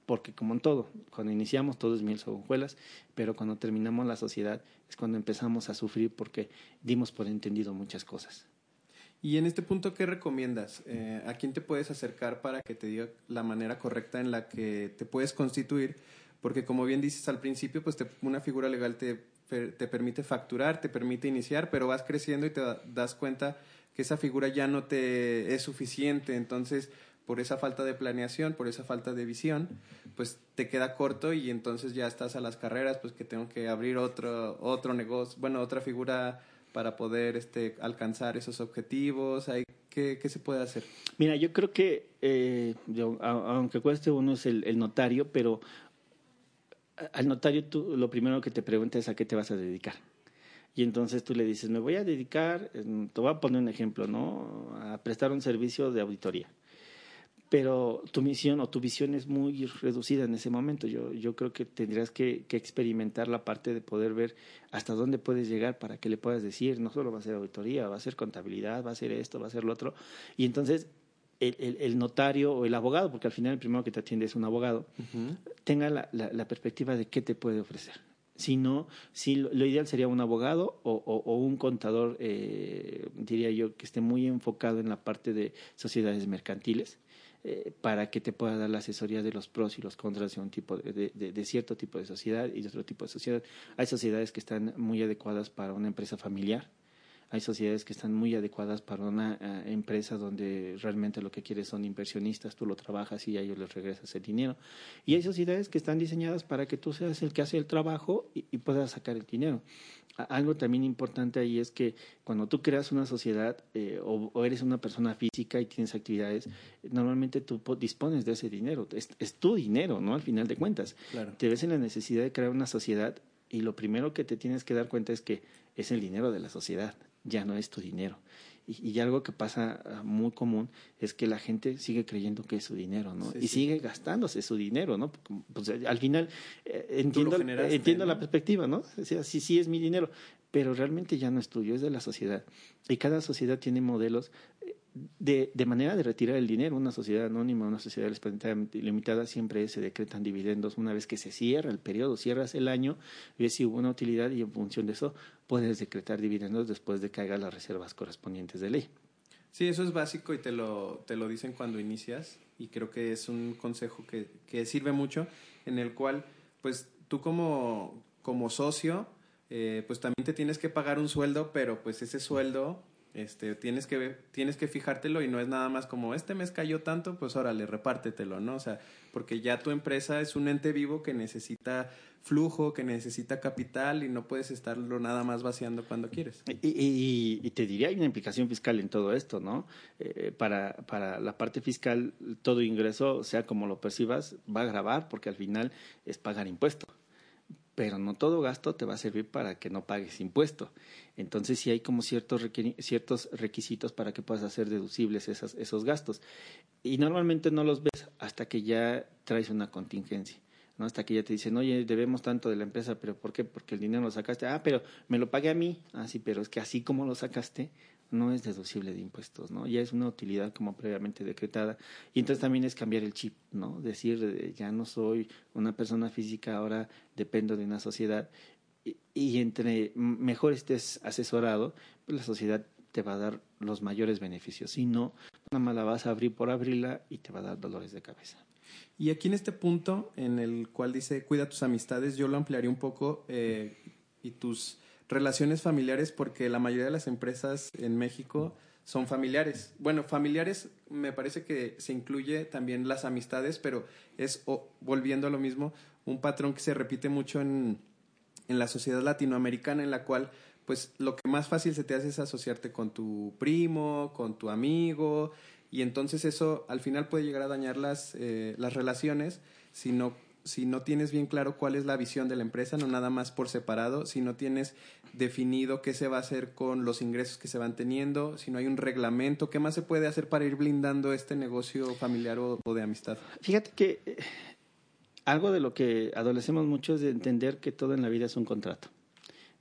porque como en todo, cuando iniciamos todo es miel hojuelas, pero cuando terminamos la sociedad es cuando empezamos a sufrir porque dimos por entendido muchas cosas. Y en este punto, ¿qué recomiendas? Eh, ¿A quién te puedes acercar para que te diga la manera correcta en la que te puedes constituir? Porque como bien dices al principio, pues una figura legal te, te permite facturar, te permite iniciar, pero vas creciendo y te das cuenta que esa figura ya no te es suficiente. Entonces, por esa falta de planeación, por esa falta de visión, pues te queda corto y entonces ya estás a las carreras, pues que tengo que abrir otro, otro negocio, bueno, otra figura para poder este, alcanzar esos objetivos? ¿qué, ¿Qué se puede hacer? Mira, yo creo que, eh, aunque cueste uno es el, notario, pero al notario tú lo primero que te pregunta es a qué te vas a dedicar. Y entonces tú le dices, me voy a dedicar, te voy a poner un ejemplo, ¿no? A prestar un servicio de auditoría. Pero tu misión o tu visión es muy reducida en ese momento. Yo, yo creo que tendrías que, que, experimentar la parte de poder ver hasta dónde puedes llegar para que le puedas decir, no solo va a ser auditoría, va a ser contabilidad, va a ser esto, va a ser lo otro. Y entonces el, el, el notario o el abogado, porque al final el primero que te atiende es un abogado, tenga la, la, la perspectiva de qué te puede ofrecer sino si lo, lo, ideal sería un abogado o, o, o un contador, eh, diría yo, que esté muy enfocado en la parte de sociedades mercantiles. Eh, para que te pueda dar la asesoría de los pros y los contras de un tipo de, de, de, cierto tipo de sociedad y de otro tipo de sociedad. Hay sociedades que están muy adecuadas para una empresa familiar, hay sociedades que están muy adecuadas para una uh, empresa donde realmente lo que quieres son inversionistas, tú lo trabajas y a ellos les regresas el dinero. Y hay sociedades que están diseñadas para que tú seas el que hace el trabajo y, y puedas sacar el dinero. Algo también importante ahí es que cuando tú creas una sociedad eh, o, o, eres una persona física y tienes actividades, normalmente tú dispones de ese dinero. Es, es tu dinero, ¿no? Al final de cuentas. Claro. Te ves en la necesidad de crear una sociedad y lo primero que te tienes que dar cuenta es que es el dinero de la sociedad ya no es tu dinero. Y, y, algo que pasa muy común es que la gente sigue creyendo que es su dinero, ¿no? Sí, y sí. sigue gastándose su dinero, ¿no? Pues, al final eh, entiendo, entiendo ¿no? la perspectiva, ¿no? O sea, sí, sí es mi dinero, pero realmente ya no es tuyo, es de la sociedad. Y cada sociedad tiene modelos de, de, manera de retirar el dinero. Una sociedad anónima, una sociedad limitada, siempre se decretan dividendos una vez que se cierra el periodo, cierras el año, ves si hubo una utilidad y en función de eso puedes decretar dividendos después de que hagas las reservas correspondientes de ley. Sí, eso es básico y te lo, te lo dicen cuando inicias y creo que es un consejo que, que sirve mucho en el cual pues tú como, como socio eh, pues también te tienes que pagar un sueldo, pero pues ese sueldo este, tienes que, tienes que fijártelo y no es nada más como este mes cayó tanto, pues órale, repártetelo, ¿no? O sea, porque ya tu empresa es un ente vivo que necesita flujo, que necesita capital y no puedes estarlo nada más vaciando cuando quieres. Y, y, y te diría, hay una implicación fiscal en todo esto, ¿no? Eh, para, para la parte fiscal, todo ingreso, sea como lo percibas, va a grabar porque al final es pagar impuesto pero no todo gasto te va a servir para que no pagues impuesto. Entonces sí hay como ciertos, ciertos requisitos para que puedas hacer deducibles esas, esos gastos. Y normalmente no los ves hasta que ya traes una contingencia. ¿no? Hasta que ya te dicen, oye, debemos tanto de la empresa, pero ¿por qué? Porque el dinero lo sacaste. Ah, pero me lo pagué a mí. Ah, sí, pero es que así como lo sacaste, no es deducible de impuestos, ¿no? Ya es una utilidad como previamente decretada. Y entonces también es cambiar el chip, ¿no? Decir, ya no soy una persona física, ahora dependo de una sociedad. Y, y entre mejor estés asesorado, pues la sociedad te va a dar los mayores beneficios. Si no, nada más la vas a abrir por abrirla y te va a dar dolores de cabeza. Y aquí en este punto, en el cual dice, cuida tus amistades, yo lo ampliaría un poco eh, y tus relaciones familiares porque la mayoría de las empresas en México son familiares. Bueno, familiares me parece que se incluye también las amistades, pero es, volviendo a lo mismo, un patrón que se repite mucho en, en la sociedad latinoamericana en la cual pues lo que más fácil se te hace es asociarte con tu primo, con tu amigo, y entonces eso al final puede llegar a dañar las, eh, las relaciones si no si no tienes bien claro cuál es la visión de la empresa, no nada más por separado, si no tienes definido qué se va a hacer con los ingresos que se van teniendo, si no hay un reglamento, ¿qué más se puede hacer para ir blindando este negocio familiar o, de amistad? Fíjate que eh, algo de lo que adolecemos mucho es de entender que todo en la vida es un contrato.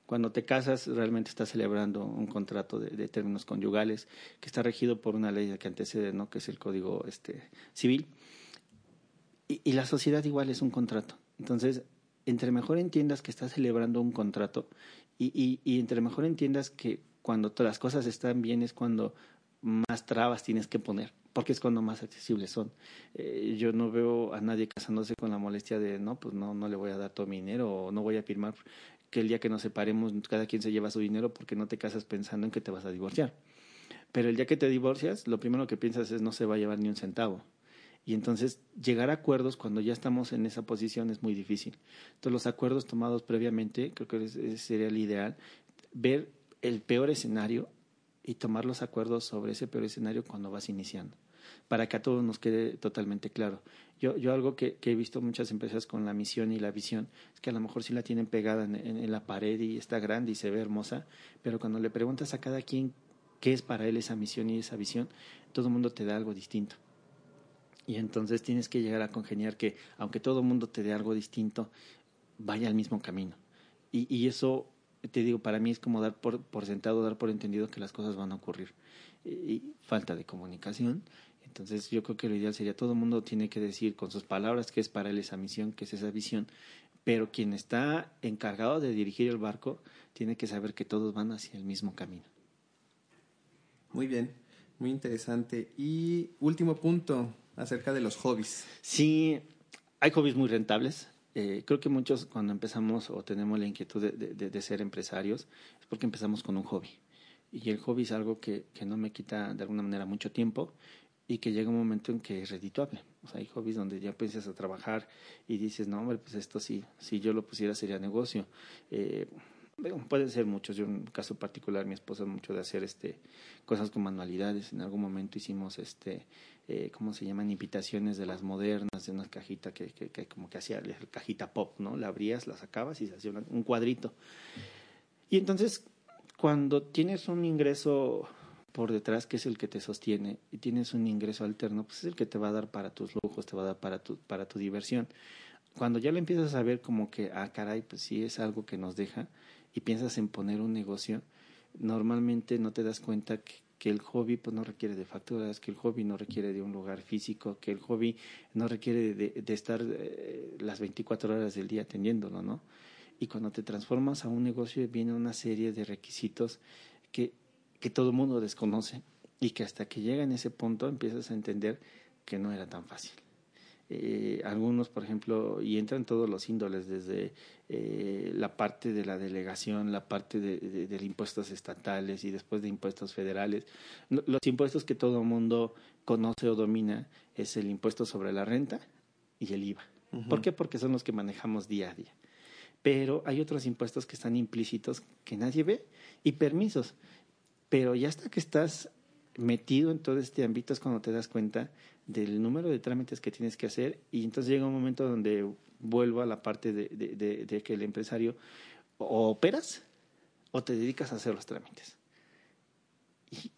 Cuando te casas, realmente estás celebrando un contrato de, de términos conyugales que está regido por una ley que antecede, ¿no? que es el Código este, Civil y, la sociedad igual es un contrato. Entonces, entre mejor entiendas que estás celebrando un contrato y, y, y entre mejor entiendas que cuando todas las cosas están bien es cuando más trabas tienes que poner, porque es cuando más accesibles son. Eh, yo no veo a nadie casándose con la molestia de, no, pues no, no le voy a dar todo mi dinero o no voy a firmar que el día que nos separemos cada quien se lleva su dinero porque no te casas pensando en que te vas a divorciar. Pero el día que te divorcias, lo primero que piensas es no se va a llevar ni un centavo. Y entonces llegar a acuerdos cuando ya estamos en esa posición es muy difícil. Entonces los acuerdos tomados previamente, creo que ese sería el ideal, ver el peor escenario y tomar los acuerdos sobre ese peor escenario cuando vas iniciando, para que a todos nos quede totalmente claro. Yo, yo algo que, he visto muchas empresas con la misión y la visión es que a lo mejor sí la tienen pegada en la pared y está grande y se ve hermosa, pero cuando le preguntas a cada quien qué es para él esa misión y esa visión, todo el mundo te da algo distinto Y entonces tienes que llegar a congeniar que, aunque todo el mundo te dé algo distinto, vaya al mismo camino. Y, y eso, te digo, para mí es como dar por, por sentado, dar por entendido que las cosas van a ocurrir. Y, falta de comunicación. Entonces yo creo que lo ideal sería todo el mundo tiene que decir con sus palabras que es para él esa misión, que es esa visión, pero quien está encargado de dirigir el barco tiene que saber que todos van hacia el mismo camino. Muy bien, muy interesante. Y último punto acerca de los hobbies. Sí, hay hobbies muy rentables. Eh, creo que muchos cuando empezamos o tenemos la inquietud de, de, ser empresarios es porque empezamos con un hobby. Y el hobby es algo que, que no me quita de alguna manera mucho tiempo y que llega un momento en que es redituable. O sea, hay hobbies donde ya piensas a trabajar y dices, no, hombre, pues esto sí, si yo lo pusiera sería negocio. Eh, pueden ser muchos. Yo en un caso particular, mi esposa es mucho de hacer este cosas con manualidades. En algún momento hicimos este, eh, ¿cómo se llaman? Invitaciones de las modernas, de una cajita que, que, que como que hacía cajita pop, ¿no? La abrías, la sacabas y se hacía un cuadrito. Y entonces, cuando tienes un ingreso por detrás que es el que te sostiene y tienes un ingreso alterno, pues es el que te va a dar para tus lujos, te va a dar para tu, para tu diversión. Cuando ya lo empiezas a ver como que, ah, caray, pues sí es algo que nos deja y piensas en poner un negocio, normalmente no te das cuenta que, el hobby pues no requiere de facturas, que el hobby no requiere de un lugar físico, que el hobby no requiere de, de estar eh, las 24 horas del día atendiéndolo, ¿no? Y cuando te transformas a un negocio viene una serie de requisitos que que todo el mundo desconoce y que hasta que llega en ese punto empiezas a entender que no era tan fácil. Eh, algunos, por ejemplo, y entran todos los índoles, desde eh, la parte de la delegación, la parte de, de, impuestos estatales y después de impuestos federales. Los impuestos que todo mundo conoce o domina es el impuesto sobre la renta y el IVA. ¿Por qué? Porque son los que manejamos día a día. Pero hay otros impuestos que están implícitos que nadie ve y permisos pero ya hasta que estás metido en todo este ámbito es cuando te das cuenta del número de trámites que tienes que hacer y entonces llega un momento donde vuelvo a la parte de, de, que el empresario o operas o te dedicas a hacer los trámites.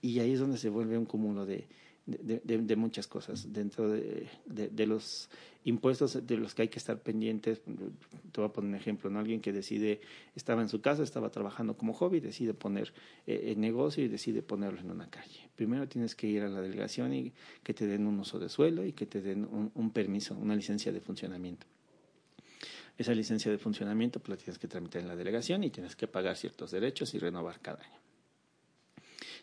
Y ahí es donde se vuelve un cúmulo de, de, muchas cosas dentro de, los impuestos de los que hay que estar pendientes. Te voy a poner un ejemplo. Alguien que decide, estaba en su casa, estaba trabajando como hobby, decide poner eh, el negocio y decide ponerlo en una calle. Primero tienes que ir a la delegación y que te den un uso de suelo y que te den un, un permiso, una licencia de funcionamiento. Esa licencia de funcionamiento pues la tienes que tramitar en la delegación y tienes que pagar ciertos derechos y renovar cada año.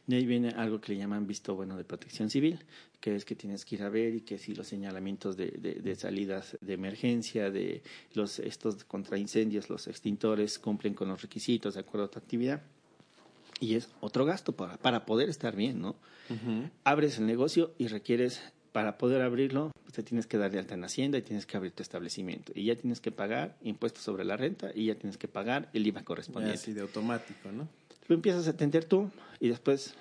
De ahí viene algo que le llaman visto bueno de protección civil, que es que tienes que ir a ver y que si los señalamientos de, de, salidas de emergencia, de los estos contra incendios, los extintores cumplen con los requisitos de acuerdo a tu actividad. Y es otro gasto para, para poder estar bien, ¿no? Abres el negocio y requieres, para poder abrirlo, pues te tienes que dar de alta en Hacienda y tienes que abrir tu establecimiento. Y ya tienes que pagar impuestos sobre la renta y ya tienes que pagar el IVA correspondiente. Así de automático, ¿no? Lo empiezas a atender tú y después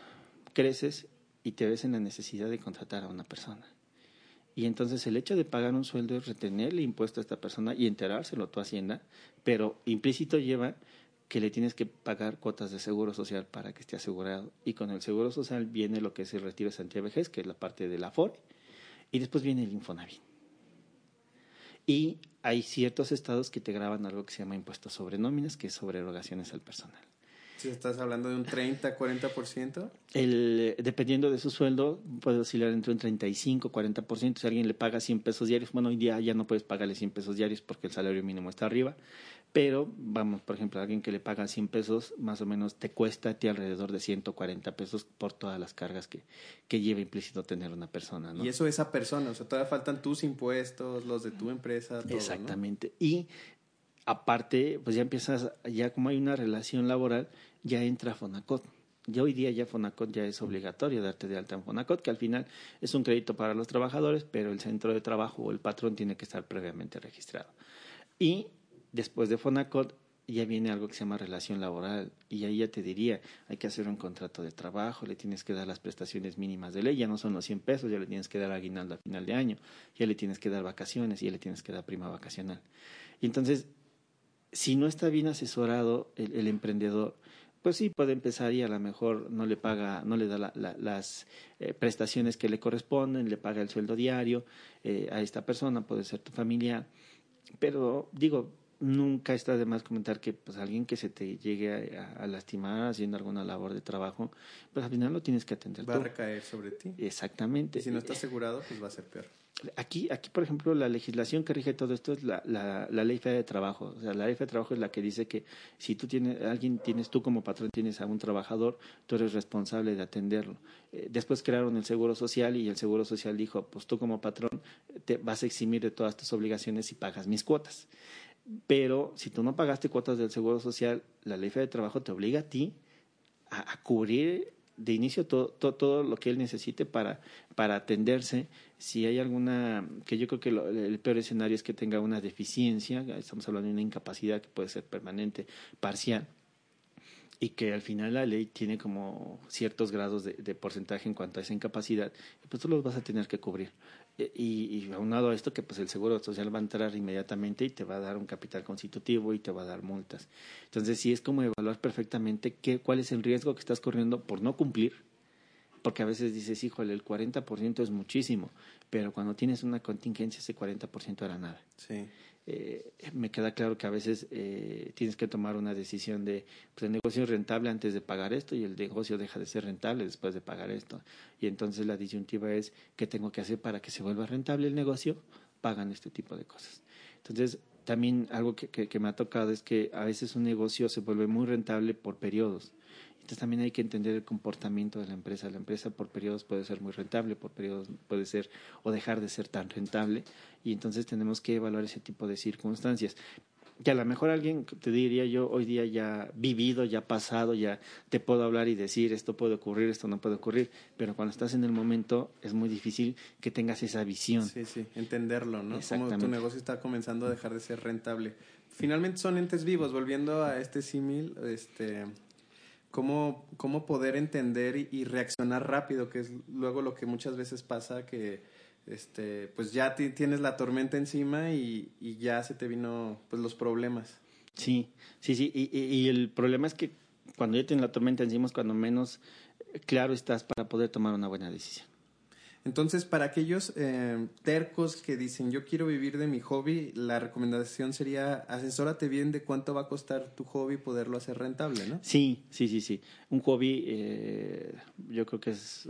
creces y te ves en la necesidad de contratar a una persona. Y entonces el hecho de pagar un sueldo es retenerle impuesto a esta persona y enterárselo a tu hacienda, pero implícito lleva que le tienes que pagar cuotas de seguro social para que esté asegurado. Y con el seguro social viene lo que es el retiro de antivejez, que es la parte de la FORE, y después viene el Infonavit. Y hay ciertos estados que te graban algo que se llama impuestos sobre nóminas, que es sobre erogaciones al personal. Si estás hablando de un 30, 40%. El, dependiendo de su sueldo, puede oscilar entre un 35, 40%. Si alguien le paga 100 pesos diarios, bueno, hoy día ya no puedes pagarle 100 pesos diarios porque el salario mínimo está arriba. Pero, vamos, por ejemplo, alguien que le paga 100 pesos, más o menos te cuesta a ti alrededor de 140 pesos por todas las cargas que, que lleva implícito tener una persona. ¿no? Y eso esa persona, o sea, todavía faltan tus impuestos, los de tu empresa. Todo, Exactamente. Y aparte, pues ya empiezas, ya como hay una relación laboral, ya entra Fonacot. Ya hoy día ya Fonacot ya es obligatorio darte de alta en Fonacot, que al final es un crédito para los trabajadores, pero el centro de trabajo o el patrón tiene que estar previamente registrado. Y después de Fonacot ya viene algo que se llama relación laboral y ahí ya te diría, hay que hacer un contrato de trabajo, le tienes que dar las prestaciones mínimas de ley, ya no son los 100 pesos, ya le tienes que dar aguinaldo a final de año, ya le tienes que dar vacaciones, ya le tienes que dar prima vacacional. Y entonces, si no está bien asesorado el emprendedor, pues sí puede empezar y a lo mejor no le paga, no le da las eh, prestaciones que le corresponden, le paga el sueldo diario eh, a esta persona, puede ser tu familiar, pero digo, nunca está de más comentar que pues alguien que se te llegue a, lastimar haciendo alguna labor de trabajo, pues al final lo tienes que atender. Va a recaer sobre ti. Exactamente. Y si no estás asegurado, pues va a ser peor. Aquí, aquí, por ejemplo, la legislación que rige todo esto es la, la, la ley federal de trabajo. O sea, la ley federal de trabajo es la que dice que si tú tienes, alguien tienes, tú como patrón tienes a un trabajador, tú eres responsable de atenderlo. Eh, después crearon el seguro social y el seguro social dijo, pues tú como patrón te vas a eximir de todas tus obligaciones y pagas mis cuotas. Pero si tú no pagaste cuotas del seguro social, la ley de trabajo te obliga a ti a, cubrir de inicio todo, todo, todo, lo que él necesite para, para atenderse. Si hay alguna, que yo creo que el peor escenario es que tenga una deficiencia, estamos hablando de una incapacidad que puede ser permanente, parcial, y que al final la ley tiene como ciertos grados de, de porcentaje en cuanto a esa incapacidad, pues tú los vas a tener que cubrir. Y, y, aunado a esto que pues el seguro social va a entrar inmediatamente y te va a dar un capital constitutivo y te va a dar multas. Entonces sí es como evaluar perfectamente qué, cuál es el riesgo que estás corriendo por no cumplir, porque a veces dices, híjole, el 40% es muchísimo, pero cuando tienes una contingencia ese 40% era nada. Sí eh, me queda claro que a veces eh, tienes que tomar una decisión de, pues el negocio es rentable antes de pagar esto y el negocio deja de ser rentable después de pagar esto. Y entonces la disyuntiva es, ¿qué tengo que hacer para que se vuelva rentable el negocio? Pagan este tipo de cosas. Entonces, también algo que, que, que me ha tocado es que a veces un negocio se vuelve muy rentable por periodos. Entonces también hay que entender el comportamiento de la empresa. La empresa por periodos puede ser muy rentable, por periodos puede ser o dejar de ser tan rentable y entonces tenemos que evaluar ese tipo de circunstancias. Que a lo mejor alguien, te diría yo, hoy día ya vivido, ya pasado, ya te puedo hablar y decir esto puede ocurrir, esto no puede ocurrir, pero cuando estás en el momento es muy difícil que tengas esa visión. Sí, sí, entenderlo, ¿no? Como tu negocio está comenzando a dejar de ser rentable. Finalmente son entes vivos, volviendo a este símil, este, cómo, cómo poder entender y, reaccionar rápido, que es luego lo que muchas veces pasa, que este, pues ya tienes la tormenta encima y, y, ya se te vino pues los problemas. Sí, sí, sí, y, y, el problema es que cuando ya tienes la tormenta encima es cuando menos claro estás para poder tomar una buena decisión. Entonces, para aquellos eh, tercos que dicen yo quiero vivir de mi hobby, la recomendación sería asesórate bien de cuánto va a costar tu hobby poderlo hacer rentable, ¿no? Sí, sí, sí, sí. Un hobby eh, yo creo que es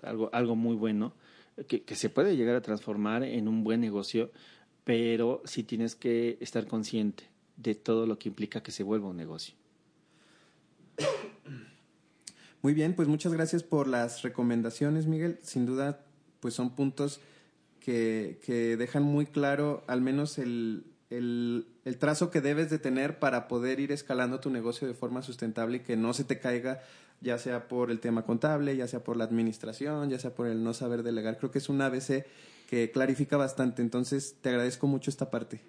algo, algo muy bueno, que, que se puede llegar a transformar en un buen negocio, pero sí tienes que estar consciente de todo lo que implica que se vuelva un negocio. Muy bien, pues muchas gracias por las recomendaciones, Miguel. Sin duda pues son puntos que, que dejan muy claro al menos el, el, el, trazo que debes de tener para poder ir escalando tu negocio de forma sustentable y que no se te caiga ya sea por el tema contable, ya sea por la administración, ya sea por el no saber delegar. Creo que es un ABC que clarifica bastante. Entonces, te agradezco mucho esta parte.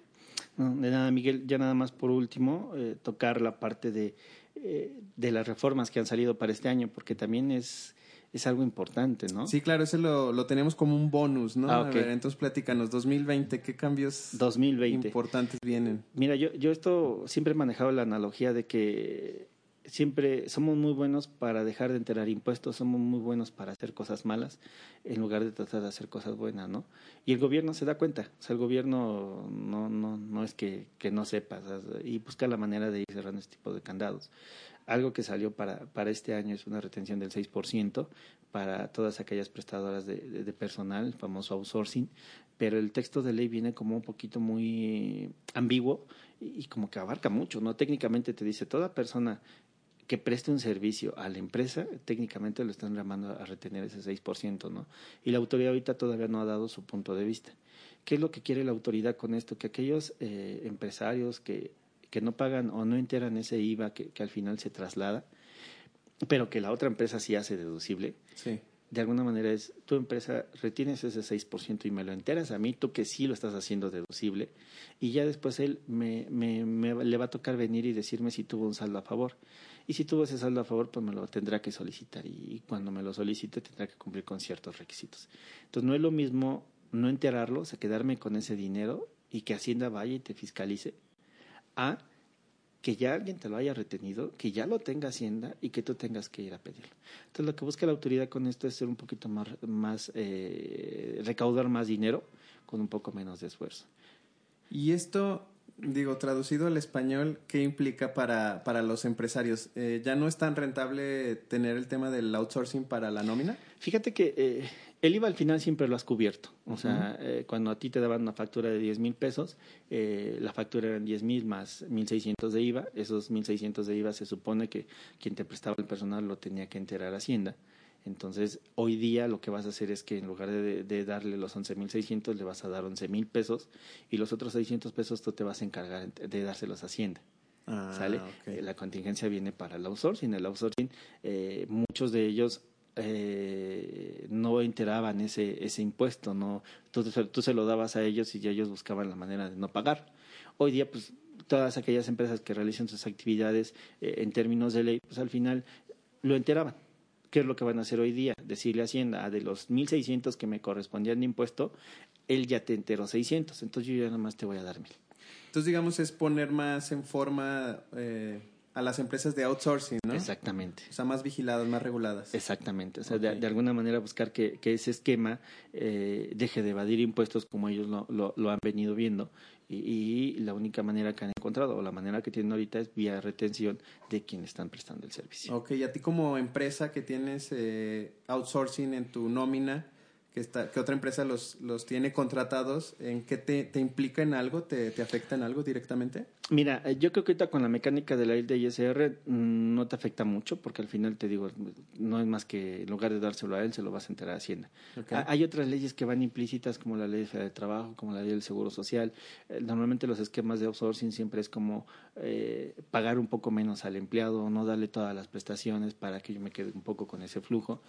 De nada, Miguel. Ya nada más por último, eh, tocar la parte de, eh, de las reformas que han salido para este año, porque también es es algo importante, ¿no? Sí, claro, ese lo, lo tenemos como un bonus, ¿no? Ah, A ver, entonces platícanos, 2020, ¿qué cambios 2020. importantes vienen? Mira, yo, yo esto siempre he manejado la analogía de que siempre somos muy buenos para dejar de enterar impuestos, somos muy buenos para hacer cosas malas en lugar de tratar de hacer cosas buenas, ¿no? Y el gobierno se da cuenta, o sea, el gobierno no, no, no es que, que no sepa y busca la manera de ir cerrando este tipo de candados. Algo que salió para, para este año es una retención del 6% para todas aquellas prestadoras de, personal, el famoso outsourcing, pero el texto de ley viene como un poquito muy ambiguo y, y como que abarca mucho, ¿no? Técnicamente te dice toda persona que preste un servicio a la empresa, técnicamente lo están llamando a retener ese 6%, ¿no? Y la autoridad ahorita todavía no ha dado su punto de vista. ¿Qué es lo que quiere la autoridad con esto? Que aquellos eh, empresarios que que no pagan o no enteran ese IVA que, que, al final se traslada, pero que la otra empresa sí hace deducible. Sí. De alguna manera es, tu empresa retienes ese 6% y me lo enteras a mí, tú que sí lo estás haciendo deducible, y ya después él me, me, me, le va a tocar venir y decirme si tuvo un saldo a favor. Y si tuvo ese saldo a favor, pues me lo tendrá que solicitar, y, y cuando me lo solicite tendrá que cumplir con ciertos requisitos. Entonces no es lo mismo no enterarlo, o sea, quedarme con ese dinero y que Hacienda vaya y te fiscalice, a que ya alguien te lo haya retenido, que ya lo tenga Hacienda y que tú tengas que ir a pedirlo. Entonces, lo que busca la autoridad con esto es ser un poquito más, más eh, recaudar más dinero con un poco menos de esfuerzo. Y esto, digo, traducido al español, ¿qué implica para, para los empresarios? Eh, ¿Ya no es tan rentable tener el tema del outsourcing para la nómina? Fíjate que eh, el IVA al final siempre lo has cubierto. O sea, eh, cuando a ti te daban una factura de 10 mil pesos, eh, la factura eran 10 mil más 1.600 de IVA. Esos 1.600 de IVA se supone que quien te prestaba el personal lo tenía que enterar a Hacienda. Entonces, hoy día lo que vas a hacer es que en lugar de, de darle los 11.600, le vas a dar 11.000 pesos y los otros 600 pesos tú te vas a encargar de dárselos a Hacienda. Ah, ¿Sale? Eh, la contingencia viene para el outsourcing. El outsourcing, eh, muchos de ellos eh, no enteraban ese, ese impuesto, no tú, tú se lo dabas a ellos y ya ellos buscaban la manera de no pagar. Hoy día, pues todas aquellas empresas que realizan sus actividades eh, en términos de ley, pues al final lo enteraban. ¿Qué es lo que van a hacer hoy día? Decirle a Hacienda, "Ah, de los 1.600 que me correspondían de impuesto, él ya te enteró 600, entonces yo ya nada más te voy a dar 1.000. Entonces, digamos, es poner más en forma eh, a las empresas de outsourcing, ¿no? Exactamente. O sea, más vigiladas, más reguladas. Exactamente, o sea, de, alguna manera buscar que, que ese esquema eh, deje de evadir impuestos como ellos lo, lo, lo han venido viendo y, y la única manera que han encontrado o la manera que tienen ahorita es vía retención de quienes están prestando el servicio. Ok, y a ti como empresa que tienes eh, outsourcing en tu nómina, que, está, que otra empresa los, los tiene contratados, ¿en qué te, te implica en algo? ¿Te, ¿Te afecta en algo directamente? Mira, eh, yo creo que ahorita con la mecánica de la ley de ISR mm, no te afecta mucho porque al final te digo, no es más que en lugar de dárselo a él, se lo vas a enterar a Hacienda. Hay otras leyes que van implícitas como la ley de trabajo, como la ley del seguro social. Eh, Normalmente los esquemas de outsourcing siempre es como eh, pagar un poco menos al empleado, no darle todas las prestaciones para que yo me quede un poco con ese flujo.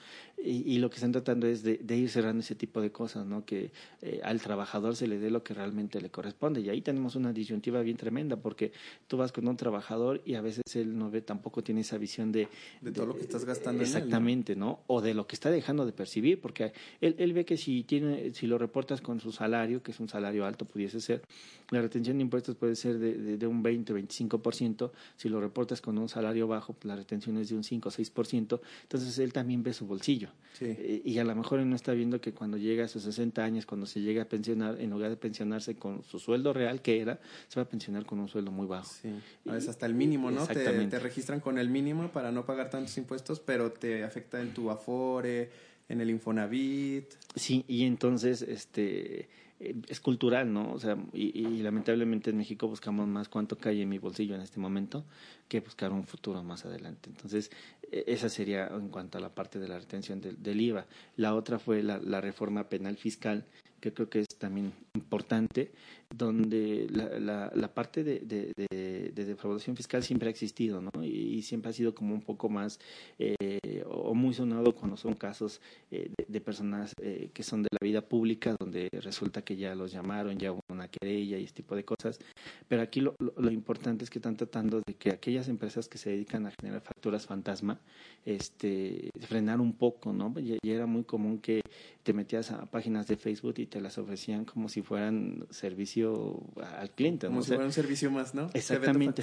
Y, y lo que están tratando es de, de ir cerrando ese tipo de cosas, ¿no? Que eh, al trabajador se le dé lo que realmente le corresponde. Y ahí tenemos una disyuntiva bien tremenda porque tú vas con un trabajador y a veces él no ve, tampoco tiene esa visión de... De todo lo que estás gastando en él, ¿no? Exactamente, ¿no? O de lo que está dejando de percibir, porque él, él ve que si tiene, si lo reportas con su salario, que es un salario alto, pudiese ser, la retención de impuestos puede ser de, de, de un 20, 25%, si lo reportas con un salario bajo, pues la retención es de un 5 o 6%, entonces él también ve su bolsillo. Sí. Eh, Y a lo mejor él no está viendo que cuando llega a sus 60 años, cuando se llega a pensionar, en lugar de pensionarse con su sueldo real que era, se va a pensionar con un sueldo muy bajo. Sí, a veces hasta el mínimo, ¿no? Te, te registran con el mínimo para no pagar tantos impuestos, pero te afecta en tu Afore, en el Infonavit. Sí, y entonces este eh, es cultural, ¿no? O sea, y, y lamentablemente en México buscamos más cuánto cae en mi bolsillo en este momento que buscar un futuro más adelante. Entonces, eh, esa sería en cuanto a la parte de la retención del, del IVA. La otra fue la, la reforma penal fiscal, que creo que es también importante, donde la, parte de, de, de, de defraudación fiscal siempre ha existido, ¿no? Y, siempre ha sido como un poco más eh, o muy sonado cuando son casos eh, de, personas eh, que son de la vida pública, donde resulta que ya los llamaron, ya hubo una querella y este tipo de cosas. Pero aquí lo, importante es que están tratando de que aquellas empresas que se dedican a generar facturas fantasma, este, frenar un poco, ¿no? Y, y era muy común que te metías a páginas de Facebook y te las ofrecían como si fueran servicio al cliente, ¿no? Como O si sea, fuera un servicio más, ¿no? Exactamente.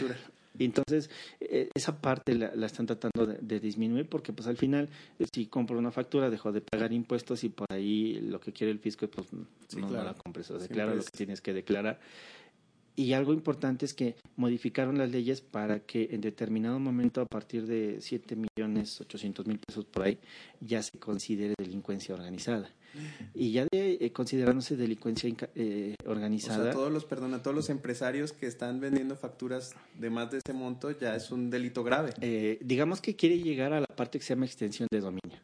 Entonces, eh, esa parte la, la están tratando de, de, disminuir porque pues al final, eh, si compro una factura, dejo de pagar impuestos y por ahí lo que quiere el fisco, pues Sí, no, claro. no la compres o Siempre declara lo que tienes que declarar. Y algo importante es que modificaron las leyes para que en determinado momento, a partir de 7 millones 800 mil pesos por ahí, ya se considere delincuencia organizada. Y ya de eh, considerándose delincuencia inca- eh, O organizada, sea, todos los, perdona, todos los empresarios que están vendiendo facturas de más de ese monto ya es un delito grave. eh, digamos que quiere llegar a la parte que se llama extensión de dominio.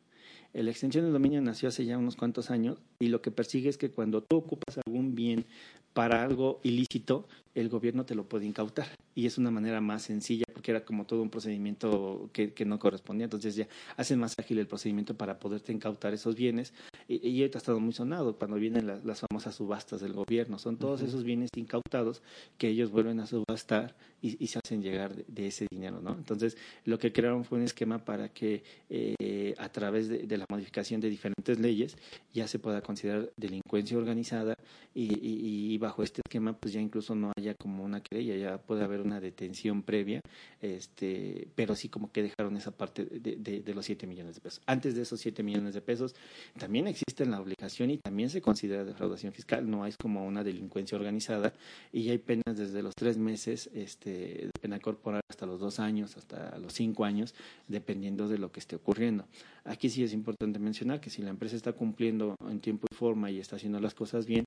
La extensión de dominio nació hace ya unos cuantos años y lo que persigue es que cuando tú ocupas algún bien para algo ilícito, el gobierno te lo puede incautar. Y es una manera más sencilla porque era como todo un procedimiento que, que no correspondía. Entonces ya hacen más ágil el procedimiento para poderte incautar esos bienes. Y, y ahorita ha estado muy sonado cuando vienen las, las famosas subastas del gobierno. Son todos esos bienes incautados que ellos vuelven a subastar y, y se hacen llegar de, de ese dinero, ¿no? Entonces, lo que crearon fue un esquema para que eh, a través de, de la modificación de diferentes leyes ya se pueda considerar delincuencia organizada y, y- y bajo este esquema pues ya incluso no haya como una querella, ya puede haber una detención previa, este, pero sí como que dejaron esa parte de, los 7 millones de pesos. Antes de esos 7 millones de pesos también existe la obligación y también se considera defraudación fiscal, no es como una delincuencia organizada y hay penas desde los tres meses este, pena corporal hasta los dos años, hasta los cinco años, dependiendo de lo que esté ocurriendo. Aquí sí es importante mencionar que si la empresa está cumpliendo en tiempo y forma y está haciendo las cosas bien,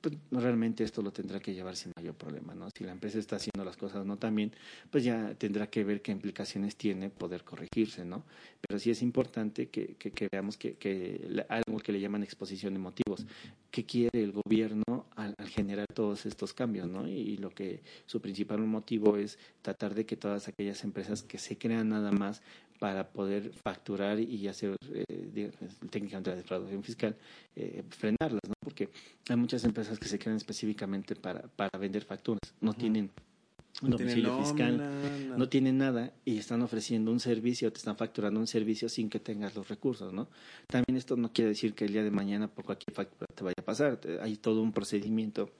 pues realmente esto lo tendrá que llevar sin mayor problema, ¿no? Si la empresa está haciendo las cosas no tan bien, pues ya tendrá que ver qué implicaciones tiene poder corregirse, ¿no? Pero sí es importante que, veamos que, que algo que le llaman exposición de motivos. ¿Qué quiere el gobierno al, al generar todos estos cambios, ¿no? Y, y lo que su principal motivo es tratar de que todas aquellas empresas que se crean nada más para poder facturar y hacer eh, técnicamente la defraudación fiscal, eh, frenarlas, ¿no? Porque hay muchas empresas que se crean específicamente para, para vender facturas, no uh -huh. tienen un no domicilio nómina, fiscal, no. no tienen nada y están ofreciendo un servicio, te están facturando un servicio sin que tengas los recursos, ¿no? También esto no quiere decir que el día de mañana por cualquier factura te vaya a pasar, hay todo un procedimiento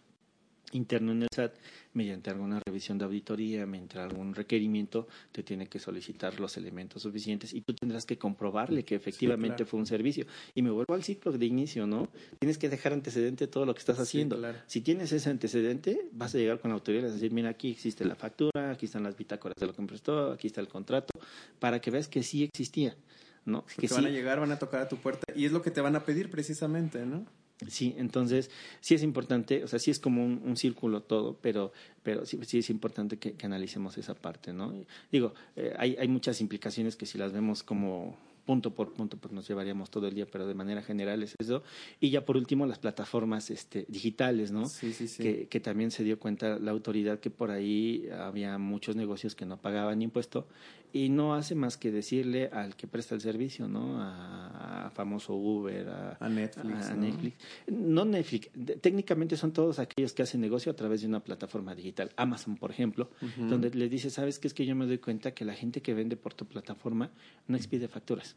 interno en el SAT, mediante alguna revisión de auditoría, mediante algún requerimiento, te tiene que solicitar los elementos suficientes y tú tendrás que comprobarle que efectivamente sí, claro. fue un servicio. Y me vuelvo al ciclo de inicio, ¿no? Tienes que dejar antecedente todo lo que estás haciendo. Sí, claro. Si tienes ese antecedente, vas a llegar con la autoridad y vas a decir, mira, aquí existe la factura, aquí están las bitácoras de lo que me prestó, aquí está el contrato, para que veas que sí existía. ¿no? Porque que van sí. a llegar, van a tocar a tu puerta y es lo que te van a pedir precisamente, ¿no? Sí, entonces sí es importante, o sea, sí es como un, círculo todo, pero, pero sí, sí es importante que, que, analicemos esa parte, ¿no? Digo, eh, hay, hay muchas implicaciones que si las vemos como punto por punto, pues nos llevaríamos todo el día, pero de manera general es eso. Y ya por último, las plataformas este, digitales, ¿no? Sí, sí, sí. Que, que también se dio cuenta la autoridad que por ahí había muchos negocios que no pagaban impuesto y no hace más que decirle al que presta el servicio, ¿no? A, a famoso Uber, a, a Netflix. A, ¿no? Netflix. No Netflix, técnicamente son todos aquellos que hacen negocio a través de una plataforma digital. Amazon, por ejemplo, uh -huh. donde les dice, ¿sabes qué? Es que yo me doy cuenta que la gente que vende por tu plataforma no expide facturas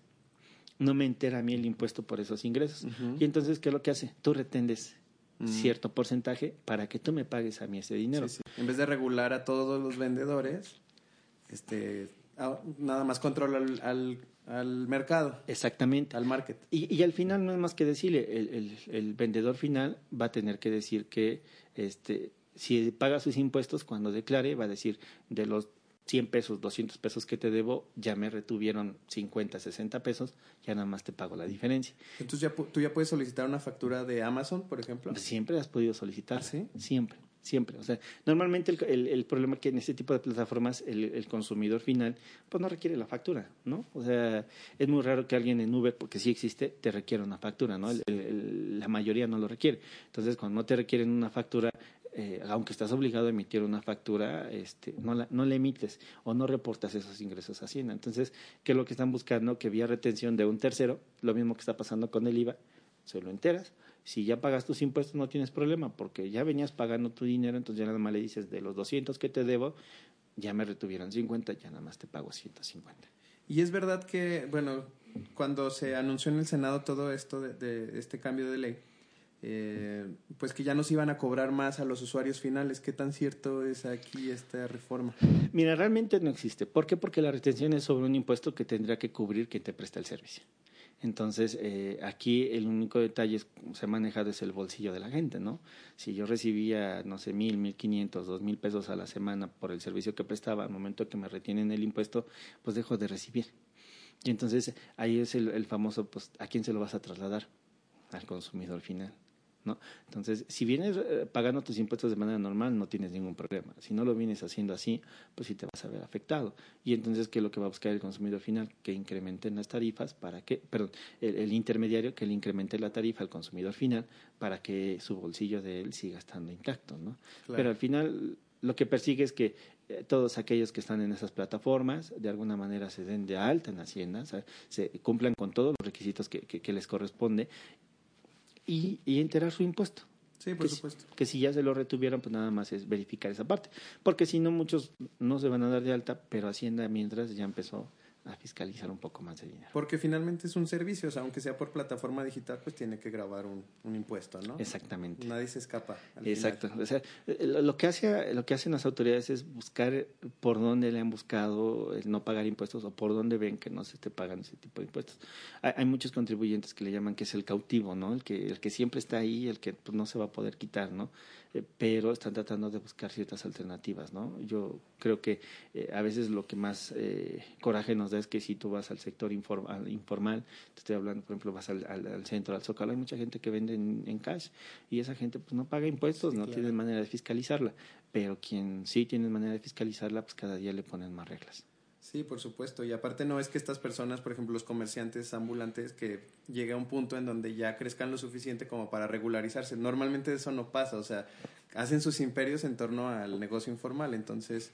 no me entera a mí el impuesto por esos ingresos. Uh -huh. Y entonces, ¿qué es lo que hace? Tú retendes -huh. cierto porcentaje para que tú me pagues a mí ese dinero. Sí, sí. En vez de regular a todos los vendedores, este, nada más controla al, al, al mercado. Exactamente. Al market. Y, y, al final no es más que decirle, el, el, el, vendedor final va a tener que decir que este, si paga sus impuestos, cuando declare, va a decir de los 100 pesos, 200 pesos que te debo, ya me retuvieron 50, 60 pesos, ya nada más te pago la diferencia. Entonces, ya, ¿tú ya puedes solicitar una factura de Amazon, por ejemplo? Siempre has podido solicitar. ¿Ah, sí? Siempre, siempre. O sea, normalmente el, el, el problema que en este tipo de plataformas el, el, consumidor final, pues no requiere la factura, ¿no? O sea, es muy raro que alguien en Uber, porque sí existe, te requiera una factura, ¿no? la mayoría no lo requiere. Entonces, cuando no te requieren una factura, eh, aunque estás obligado a emitir una factura, este, no, la, no la emites o no reportas esos ingresos a Hacienda. Entonces, ¿qué es lo que están buscando? Que vía retención de un tercero, lo mismo que está pasando con el IVA, se lo enteras. Si ya pagas tus impuestos no tienes problema, porque ya venías pagando tu dinero, entonces ya nada más le dices de los 200 que te debo, ya me retuvieron 50, ya nada más te pago 150. Y es verdad que, bueno, cuando se anunció en el Senado todo esto de, de este cambio de ley, eh, pues que ya nos iban a cobrar más a los usuarios finales. ¿Qué tan cierto es aquí esta reforma? Mira, realmente no existe. ¿Por qué? Porque la retención es sobre un impuesto que tendría que cubrir quien te presta el servicio. Entonces, eh, aquí el único detalle que se ha manejado es el bolsillo de la gente, ¿no? Si yo recibía, no sé, mil, mil quinientos, dos mil pesos a la semana por el servicio que prestaba, al momento que me retienen el impuesto, pues dejo de recibir. Y entonces ahí es el, el famoso, pues, ¿a quién se lo vas a trasladar? Al consumidor final. ¿No? Entonces, si vienes eh, pagando tus impuestos de manera normal, no tienes ningún problema. Si no lo vienes haciendo así, pues sí te vas a ver afectado. Y entonces, ¿qué es lo que va a buscar el consumidor final? Que incrementen las tarifas para que, perdón, el, el intermediario que le incremente la tarifa al consumidor final para que su bolsillo de él siga estando intacto, ¿no? Claro. Pero al final, lo que persigue es que eh, todos aquellos que están en esas plataformas de alguna manera se den de alta en Hacienda, o sea, se cumplan con todos los requisitos que, que, que les corresponde y, y enterar su impuesto. Sí, por que supuesto. Si, que si ya se lo retuvieron, pues nada más es verificar esa parte. Porque si no, muchos no se van a dar de alta, pero Hacienda mientras ya empezó a fiscalizar un poco más de dinero. Porque finalmente es un servicio, o sea, aunque sea por plataforma digital, pues tiene que grabar un, un impuesto, ¿no? Exactamente. Nadie se escapa. al Exacto. final. O sea, eh, lo que hace, lo que hacen las autoridades es buscar por dónde le han buscado el no pagar impuestos o por dónde ven que no se esté pagando ese tipo de impuestos. Hay, hay muchos contribuyentes que le llaman que es el cautivo, ¿no? El que, el que siempre está ahí, el que pues, no se va a poder quitar, ¿no? Eh, pero están tratando de buscar ciertas alternativas, ¿no? Yo creo que eh, a veces lo que más eh, coraje nos da es que si tú vas al sector informal, informal te estoy hablando, por ejemplo, vas al, al, al centro, al Zócalo, hay mucha gente que vende en, en cash y esa gente pues no paga impuestos, Sí, no claro. tiene manera de fiscalizarla, pero quien sí tiene manera de fiscalizarla, pues cada día le ponen más reglas. Sí, por supuesto. Y aparte no es que estas personas, por ejemplo, los comerciantes ambulantes, que llegue a un punto en donde ya crezcan lo suficiente como para regularizarse. Normalmente eso no pasa, o sea, hacen sus imperios en torno al negocio informal. Entonces,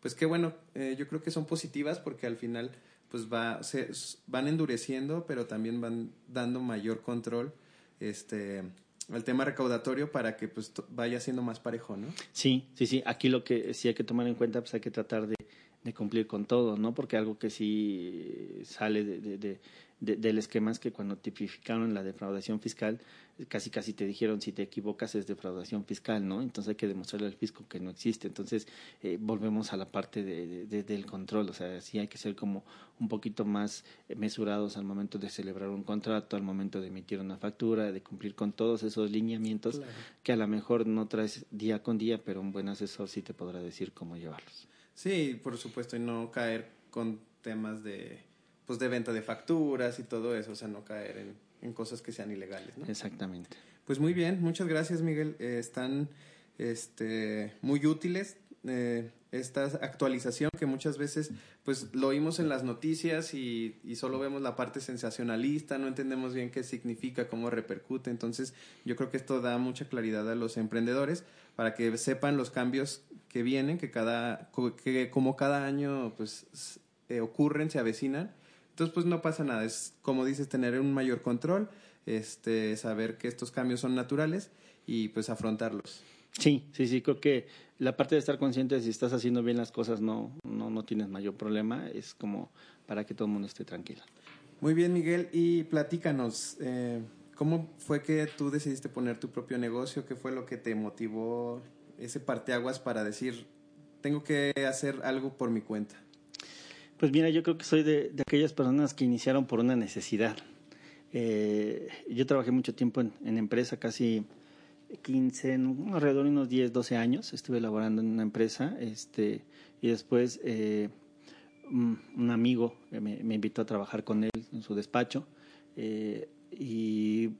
pues qué bueno, eh, yo creo que son positivas porque al final pues va, se, van endureciendo, pero también van dando mayor control este al tema recaudatorio para que pues vaya siendo más parejo, ¿no? Sí, sí, sí. Aquí lo que sí hay que tomar en cuenta, pues hay que tratar de, de cumplir con todo, ¿no? Porque algo que sí sale de, de- de- de- del esquema es que cuando tipificaron la defraudación fiscal, casi casi te dijeron si te equivocas es defraudación fiscal, ¿no? Entonces hay que demostrarle al fisco que no existe. Entonces eh, volvemos a la parte de, de- de- del control, o sea, sí hay que ser como un poquito más mesurados al momento de celebrar un contrato, al momento de emitir una factura, de cumplir con todos esos lineamientos Claro. que a lo mejor no traes día con día, pero un buen asesor sí te podrá decir cómo llevarlos. Sí, por supuesto, y no caer con temas de pues de venta de facturas y todo eso, o sea, no caer en, en cosas que sean ilegales, ¿no? Exactamente. Pues muy bien, muchas gracias, Miguel. Eh, están este muy útiles eh, esta actualización que muchas veces pues lo oímos en las noticias y, y solo vemos la parte sensacionalista, no entendemos bien qué significa, cómo repercute. Entonces, yo creo que esto da mucha claridad a los emprendedores para que sepan los cambios que vienen, que cada que como cada año pues eh, ocurren, se avecinan. Entonces, pues no pasa nada, es como dices tener un mayor control, este saber que estos cambios son naturales y pues afrontarlos. Sí, sí, sí, creo que la parte de estar consciente de si estás haciendo bien las cosas no, no, no tienes mayor problema, es como para que todo el mundo esté tranquilo. Muy bien, Miguel, y platícanos, eh, ¿cómo fue que tú decidiste poner tu propio negocio? ¿Qué fue lo que te motivó ese parteaguas para decir, tengo que hacer algo por mi cuenta? Pues mira, yo creo que soy de, aquellas personas que iniciaron por una necesidad. Eh, yo trabajé mucho tiempo en, empresa, casi 15, no, alrededor de unos 10, 12 años. Estuve laborando en una empresa este, y después eh, un, un amigo me, me invitó a trabajar con él en su despacho eh, y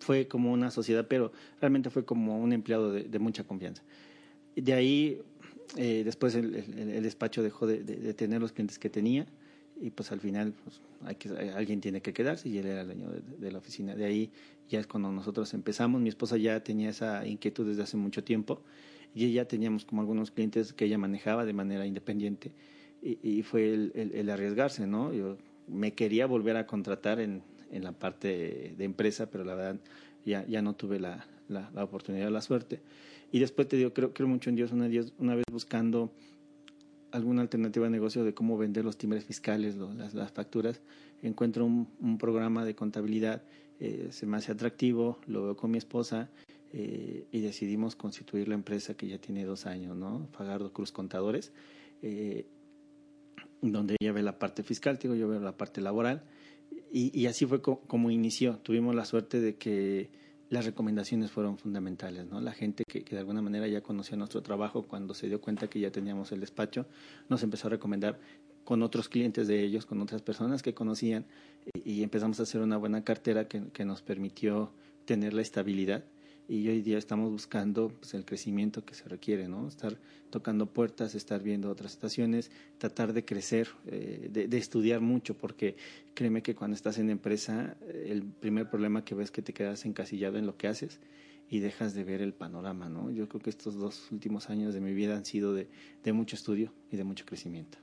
fue como una sociedad, pero realmente fue como un empleado de, de mucha confianza. De ahí, eh, después el, el- el despacho dejó de, de- de tener los clientes que tenía y pues al final pues, hay que, alguien tiene que quedarse y él era el dueño de, la oficina. De ahí ya es cuando nosotros empezamos. Mi esposa ya tenía esa inquietud desde hace mucho tiempo y ya teníamos como algunos clientes que ella manejaba de manera independiente y, y fue el- el arriesgarse, ¿no? Yo me quería volver a contratar en, en la parte de empresa, pero la verdad ya, ya no tuve la, la, la oportunidad, la suerte. Y después te digo, creo, creo mucho en Dios, una, Dios, una vez buscando alguna alternativa de negocio de cómo vender los timbres fiscales, lo- las, las facturas, encuentro un, programa de contabilidad, eh, se me hace atractivo, lo veo con mi esposa eh, y decidimos constituir la empresa que ya tiene dos años, ¿no? Fagardo Cruz Contadores, eh, donde ella ve la parte fiscal, digo, yo veo la parte laboral y, y así fue co- como inició. Tuvimos la suerte de que las recomendaciones fueron fundamentales, ¿no? La gente que, de alguna manera ya conocía nuestro trabajo, cuando se dio cuenta que ya teníamos el despacho, nos empezó a recomendar con otros clientes de ellos, con otras personas que conocían, y, empezamos a hacer una buena cartera que nos permitió tener la estabilidad. Y hoy día estamos buscando pues, el crecimiento que se requiere, ¿no? Estar tocando puertas, estar viendo otras estaciones, tratar de crecer, eh, de, estudiar mucho, porque créeme que cuando estás en empresa, eh, el primer problema que ves es que te quedas encasillado en lo que haces y dejas de ver el panorama, ¿no? Yo creo que estos dos últimos años de mi vida han sido de, de mucho estudio y de mucho crecimiento.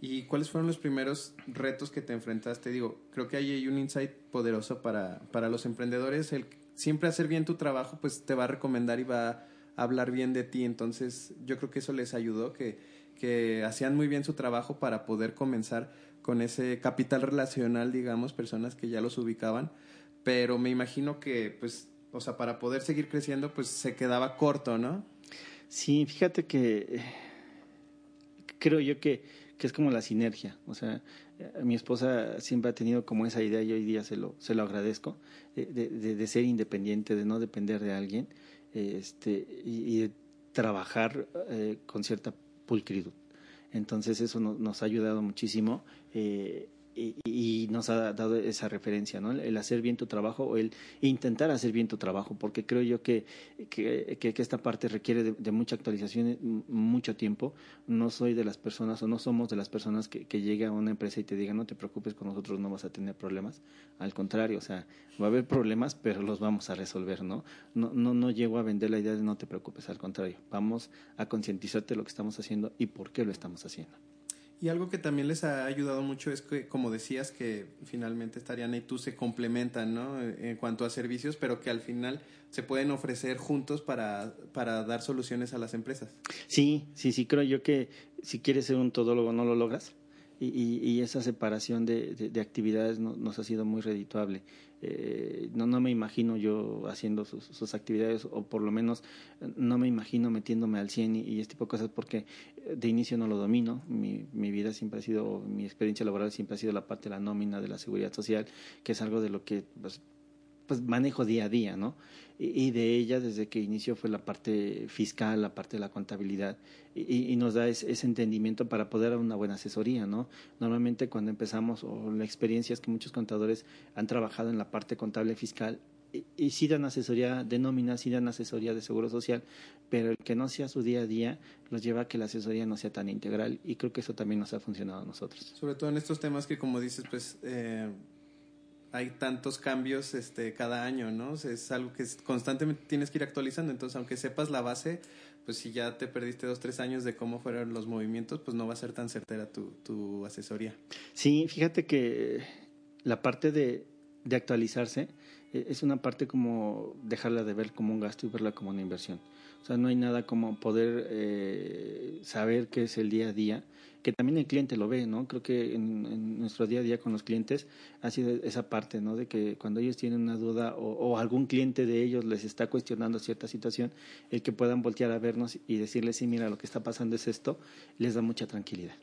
¿Y cuáles fueron los primeros retos que te enfrentaste? Digo, creo que ahí hay un insight poderoso para, para los emprendedores. El siempre hacer bien tu trabajo, pues te va a recomendar y va a hablar bien de ti. Entonces, yo creo que eso les ayudó, que, que hacían muy bien su trabajo para poder comenzar con ese capital relacional, digamos, personas que ya los ubicaban, pero me imagino que, pues, o sea, para poder seguir creciendo, pues se quedaba corto, ¿no? Sí, fíjate que eh, creo yo que, que es como la sinergia, o sea, eh, mi esposa siempre ha tenido como esa idea y hoy día se lo, se lo agradezco, de, de, ser independiente, de no depender de alguien este, y, de trabajar eh, con cierta pulcritud. Entonces eso no, nos ha ayudado muchísimo eh, y, y, nos ha dado esa referencia, ¿no? El hacer bien tu trabajo o el intentar hacer bien tu trabajo, porque creo yo que, que, esta parte requiere de, mucha actualización, mucho tiempo. No soy de las personas o no somos de las personas que, que llegue a una empresa y te diga no te preocupes, con nosotros no vas a tener problemas. Al contrario, o sea, va a haber problemas, pero los vamos a resolver, ¿no? No, no, no llego a vender la idea de no te preocupes, al contrario, vamos a concientizarte de lo que estamos haciendo y por qué lo estamos haciendo. Y algo que también les ha ayudado mucho es que, como decías, que finalmente Tariana y tú se complementan, ¿no? En cuanto a servicios, pero que al final se pueden ofrecer juntos para, para dar soluciones a las empresas. Sí, sí, sí, creo yo que si quieres ser un todólogo no lo logras. Y, y, y esa separación de, de, de actividades no, nos ha sido muy redituable. Eh, no, no me imagino yo haciendo sus, actividades o por lo menos no me imagino metiéndome al 100 y, y, este tipo de cosas porque de inicio no lo domino. Mi, mi vida siempre ha sido, mi experiencia laboral siempre ha sido la parte de la nómina, de la seguridad social, que es algo de lo que pues, pues manejo día a día, ¿no? Y, de ella desde que inició fue la parte fiscal, la parte de la contabilidad y, nos da ese, entendimiento para poder dar una buena asesoría, ¿no? Normalmente cuando empezamos o la experiencia es que muchos contadores han trabajado en la parte contable fiscal y, y sí dan asesoría de nómina, sí dan asesoría de seguro social, pero el que no sea su día a día los lleva a que la asesoría no sea tan integral y creo que eso también nos ha funcionado a nosotros. Sobre todo en estos temas que como dices, pues eh, hay tantos cambios este, cada año, ¿no? Es algo que constantemente tienes que ir actualizando, entonces aunque sepas la base, pues si ya te perdiste dos, tres años de cómo fueron los movimientos, pues no va a ser tan certera tu, tu asesoría. Sí, fíjate que la parte de, de actualizarse eh, es una parte como dejarla de ver como un gasto y verla como una inversión. O sea, no hay nada como poder eh, saber qué es el día a día, que también el cliente lo ve, ¿no? Creo que en, nuestro día a día con los clientes ha sido esa parte, ¿no? De que cuando ellos tienen una duda o, o algún cliente de ellos les está cuestionando cierta situación, el que puedan voltear a vernos y decirles, sí, mira, lo que está pasando es esto, les da mucha tranquilidad.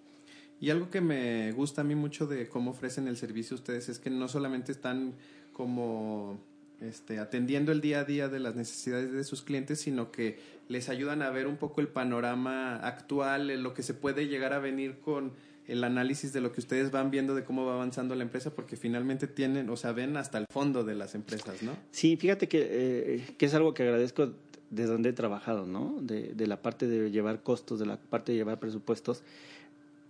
Y algo que me gusta a mí mucho de cómo ofrecen el servicio ustedes es que no solamente están como este, atendiendo el día a día de las necesidades de sus clientes, sino que les ayudan a ver un poco el panorama actual, lo que se puede llegar a venir con el análisis de lo que ustedes van viendo de cómo va avanzando la empresa, porque finalmente tienen, o sea, ven hasta el fondo de las empresas, ¿no? Sí, fíjate que, eh, que es algo que agradezco de donde he trabajado, ¿no? De, de la parte de llevar costos, de la parte de llevar presupuestos,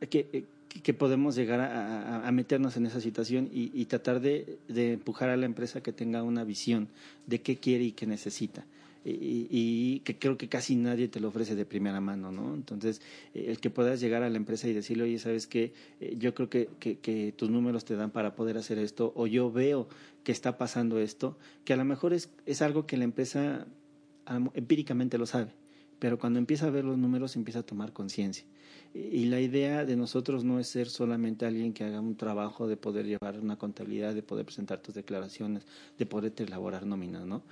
que, que podemos llegar a, meternos en esa situación y, tratar de, empujar a la empresa que tenga una visión de qué quiere y qué necesita. Y, que creo que casi nadie te lo ofrece de primera mano, ¿no? Entonces, el que puedas llegar a la empresa y decirle, oye, ¿sabes qué? Eh, yo creo que, tus números te dan para poder hacer esto, o yo veo que está pasando esto, que a lo mejor es algo que la empresa empíricamente lo sabe, pero cuando empieza a ver los números empieza a tomar conciencia. Y la idea de nosotros no es ser solamente alguien que haga un trabajo de poder llevar una contabilidad, de poder presentar tus declaraciones, de poder elaborar nóminas, ¿no?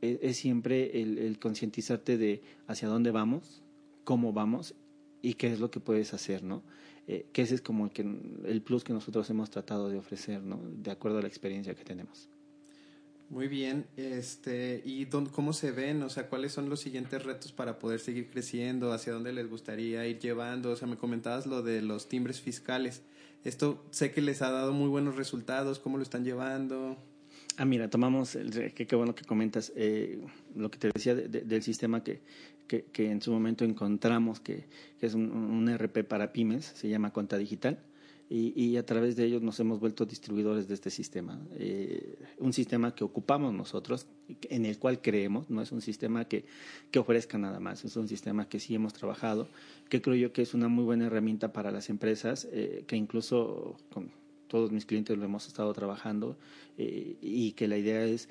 Es, es siempre el, el concientizarte de hacia dónde vamos, cómo vamos y qué es lo que puedes hacer, ¿no? Eh, que ese es como el, que, el plus que nosotros hemos tratado de ofrecer, ¿no? De acuerdo a la experiencia que tenemos. Muy bien, este, ¿y dónde, cómo se ven? O sea, ¿cuáles son los siguientes retos para poder seguir creciendo? ¿Hacia dónde les gustaría ir llevando? O sea, me comentabas lo de los timbres fiscales. Esto sé que les ha dado muy buenos resultados, ¿cómo lo están llevando? Ah, mira, tomamos, el, qué, bueno que comentas, eh, lo que te decía de, de, del sistema que, que, que, en su momento encontramos, que, que es un, un RP para pymes, se llama Cuenta Digital y, y, a través de ellos nos hemos vuelto distribuidores de este sistema. Eh, un sistema que ocupamos nosotros, en el cual creemos, no es un sistema que, que ofrezca nada más, es un sistema que sí hemos trabajado, que creo yo que es una muy buena herramienta para las empresas, eh, que incluso con todos mis clientes lo hemos estado trabajando eh, y que la idea es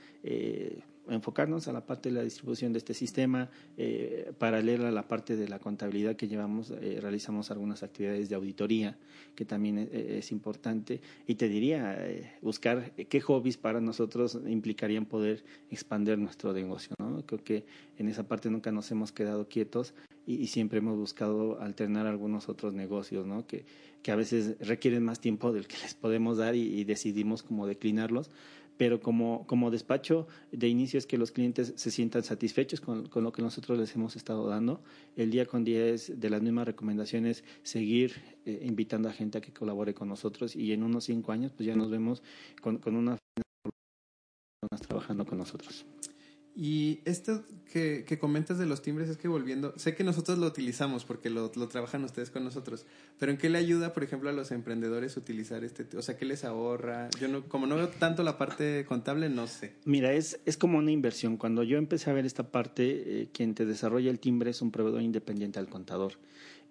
enfocarnos a la parte de la distribución de este sistema, eh, paralela a la parte de la contabilidad que llevamos, eh, realizamos algunas actividades de auditoría, que también eh, es, importante, y te diría, buscar qué hobbies para nosotros implicarían poder expandir nuestro negocio. ¿no? Creo que en esa parte nunca nos hemos quedado quietos y, siempre hemos buscado alternar algunos otros negocios, ¿no? que, que a veces requieren más tiempo del que les podemos dar y, y decidimos como declinarlos pero como, como despacho de inicio es que los clientes se sientan satisfechos con, con, lo que nosotros les hemos estado dando. El día con día es de las mismas recomendaciones seguir eh, invitando a gente a que colabore con nosotros y en unos cinco años pues ya nos vemos con, con una trabajando con nosotros. Y esto que, que, comentas de los timbres es que volviendo, sé que nosotros lo utilizamos porque lo, lo, trabajan ustedes con nosotros, pero ¿en qué le ayuda, por ejemplo, a los emprendedores utilizar este? O sea, ¿qué les ahorra? Yo no, como no veo tanto la parte contable, no sé. Mira, es, es como una inversión. Cuando yo empecé a ver esta parte, eh, quien te desarrolla el timbre es un proveedor independiente al contador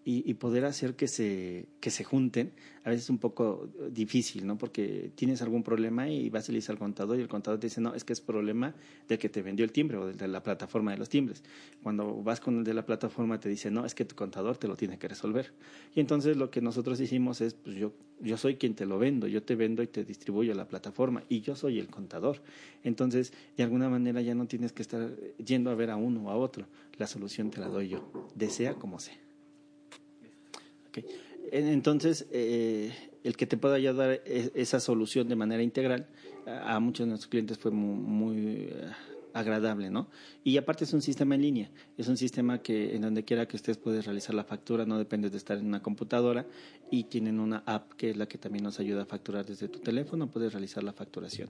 y, poder hacer que se, que se junten, a veces es un poco difícil, ¿no? Porque tienes algún problema y vas a le al contador y el contador te dice, no, es que es problema del que te vendió el timbre o de la plataforma de los timbres. Cuando vas con el de la plataforma te dice, no, es que tu contador te lo tiene que resolver. Y entonces lo que nosotros hicimos es, pues yo, yo soy quien te lo vendo, yo te vendo y te distribuyo la plataforma y yo soy el contador. Entonces, de alguna manera ya no tienes que estar yendo a ver a uno o a otro. La solución te la doy yo, desea como sea. Entonces, eh, el que te pueda ayudar e, esa solución de manera integral a muchos de nuestros clientes fue muy, eh, agradable, ¿no? Y aparte es un sistema en línea, es un sistema que en donde quiera que estés puedes realizar la factura, no dependes de estar en una computadora y tienen una app que es la que también nos ayuda a facturar desde tu teléfono, puedes realizar la facturación.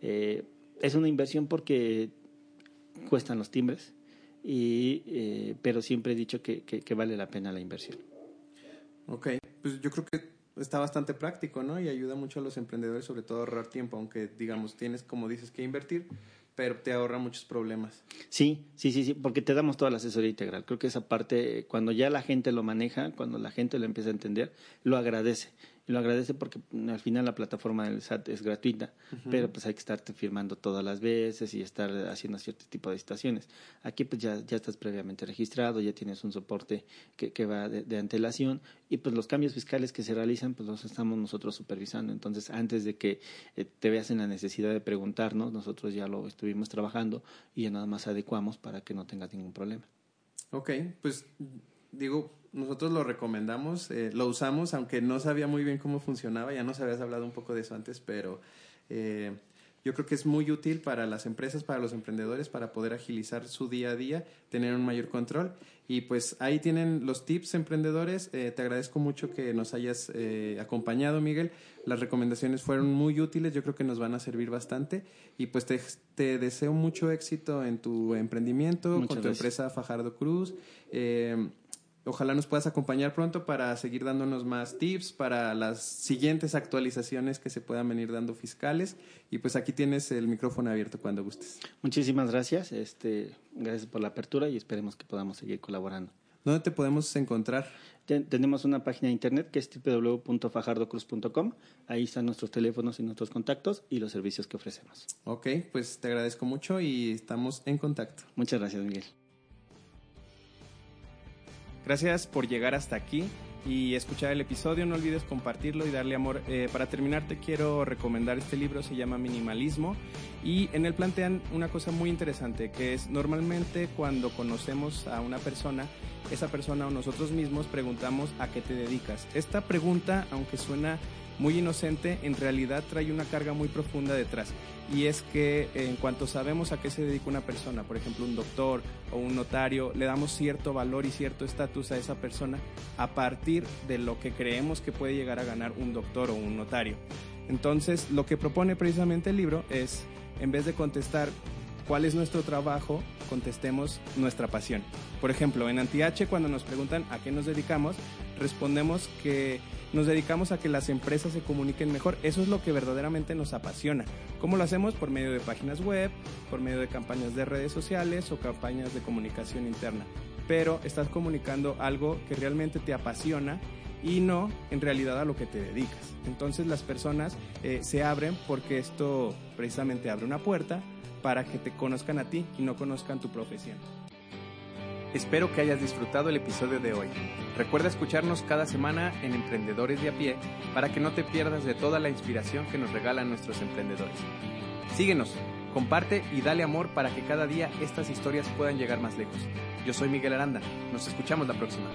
Eh, es una inversión porque cuestan los timbres, y, pero siempre he dicho que vale la pena la inversión. Ok, pues yo creo que está bastante práctico, ¿no? Y ayuda mucho a los emprendedores, sobre todo a ahorrar tiempo, aunque digamos tienes, como dices, que invertir, pero te ahorra muchos problemas. Sí, sí, sí, sí, porque te damos toda la asesoría integral. Creo que esa parte, cuando ya la gente lo maneja, cuando la gente lo empieza a entender, lo agradece lo agradece porque mm, al final la plataforma del SAT es gratuita, pero pues hay que estarte firmando todas las veces y estar haciendo cierto tipo de situaciones. Aquí pues ya, ya estás previamente registrado, ya tienes un soporte que, que va de, antelación y pues los cambios fiscales que se realizan pues los estamos nosotros supervisando. Entonces antes de que eh, te veas en la necesidad de preguntarnos, nosotros ya lo estuvimos trabajando y ya nada más adecuamos para que no tengas ningún problema. Ok, pues digo, nosotros lo recomendamos, eh, lo usamos, aunque no sabía muy bien cómo funcionaba, ya nos habías hablado un poco de eso antes, pero eh, yo creo que es muy útil para las empresas, para los emprendedores, para poder agilizar su día a día, tener un mayor control. Y pues ahí tienen los tips emprendedores. Eh, te agradezco mucho que nos hayas acompañado, Miguel. Las recomendaciones fueron muy útiles, yo creo que nos van a servir bastante. Y pues te, te deseo mucho éxito en tu emprendimiento, con tu empresa Fajardo Cruz. Ojalá nos puedas acompañar pronto para seguir dándonos más tips para las siguientes actualizaciones que se puedan venir dando fiscales. Y pues aquí tienes el micrófono abierto cuando gustes. Muchísimas gracias. Este, gracias por la apertura y esperemos que podamos seguir colaborando. ¿Dónde te podemos encontrar? Tenemos una página de internet que es www.fajardocruz.com. Ahí están nuestros teléfonos y nuestros contactos y los servicios que ofrecemos. Ok, pues te agradezco mucho y estamos en contacto. Muchas gracias, Miguel. Gracias por llegar hasta aquí y escuchar el episodio. No olvides compartirlo y darle amor. Eh, para terminar, te quiero recomendar este libro, se llama Minimalismo y en él plantean una cosa muy interesante, que es normalmente cuando conocemos a una persona, esa persona o nosotros mismos preguntamos a qué te dedicas. Esta pregunta, aunque suena muy inocente, en realidad trae una carga muy profunda detrás. Y es que en cuanto sabemos a qué se dedica una persona, por ejemplo un doctor o un notario, le damos cierto valor y cierto estatus a esa persona a partir de lo que creemos que puede llegar a ganar un doctor o un notario. Entonces, lo que propone precisamente el libro es, en vez de contestar cuál es nuestro trabajo, contestemos nuestra pasión. Por ejemplo, en AntiH, cuando nos preguntan a qué nos dedicamos, respondemos que nos dedicamos a que las empresas se comuniquen mejor. Eso es lo que verdaderamente nos apasiona. ¿Cómo lo hacemos? Por medio de páginas web, por medio de campañas de redes sociales o campañas de comunicación interna. Pero estás comunicando algo que realmente te apasiona y no en realidad a lo que te dedicas. Entonces las personas eh, se abren porque esto precisamente abre una puerta para que te conozcan a ti y no conozcan tu profesión. Espero que hayas disfrutado el episodio de hoy. Recuerda escucharnos cada semana en Emprendedores de a pie para que no te pierdas de toda la inspiración que nos regalan nuestros emprendedores. Síguenos, comparte y dale amor para que cada día estas historias puedan llegar más lejos. Yo soy Miguel Aranda. Nos escuchamos la próxima.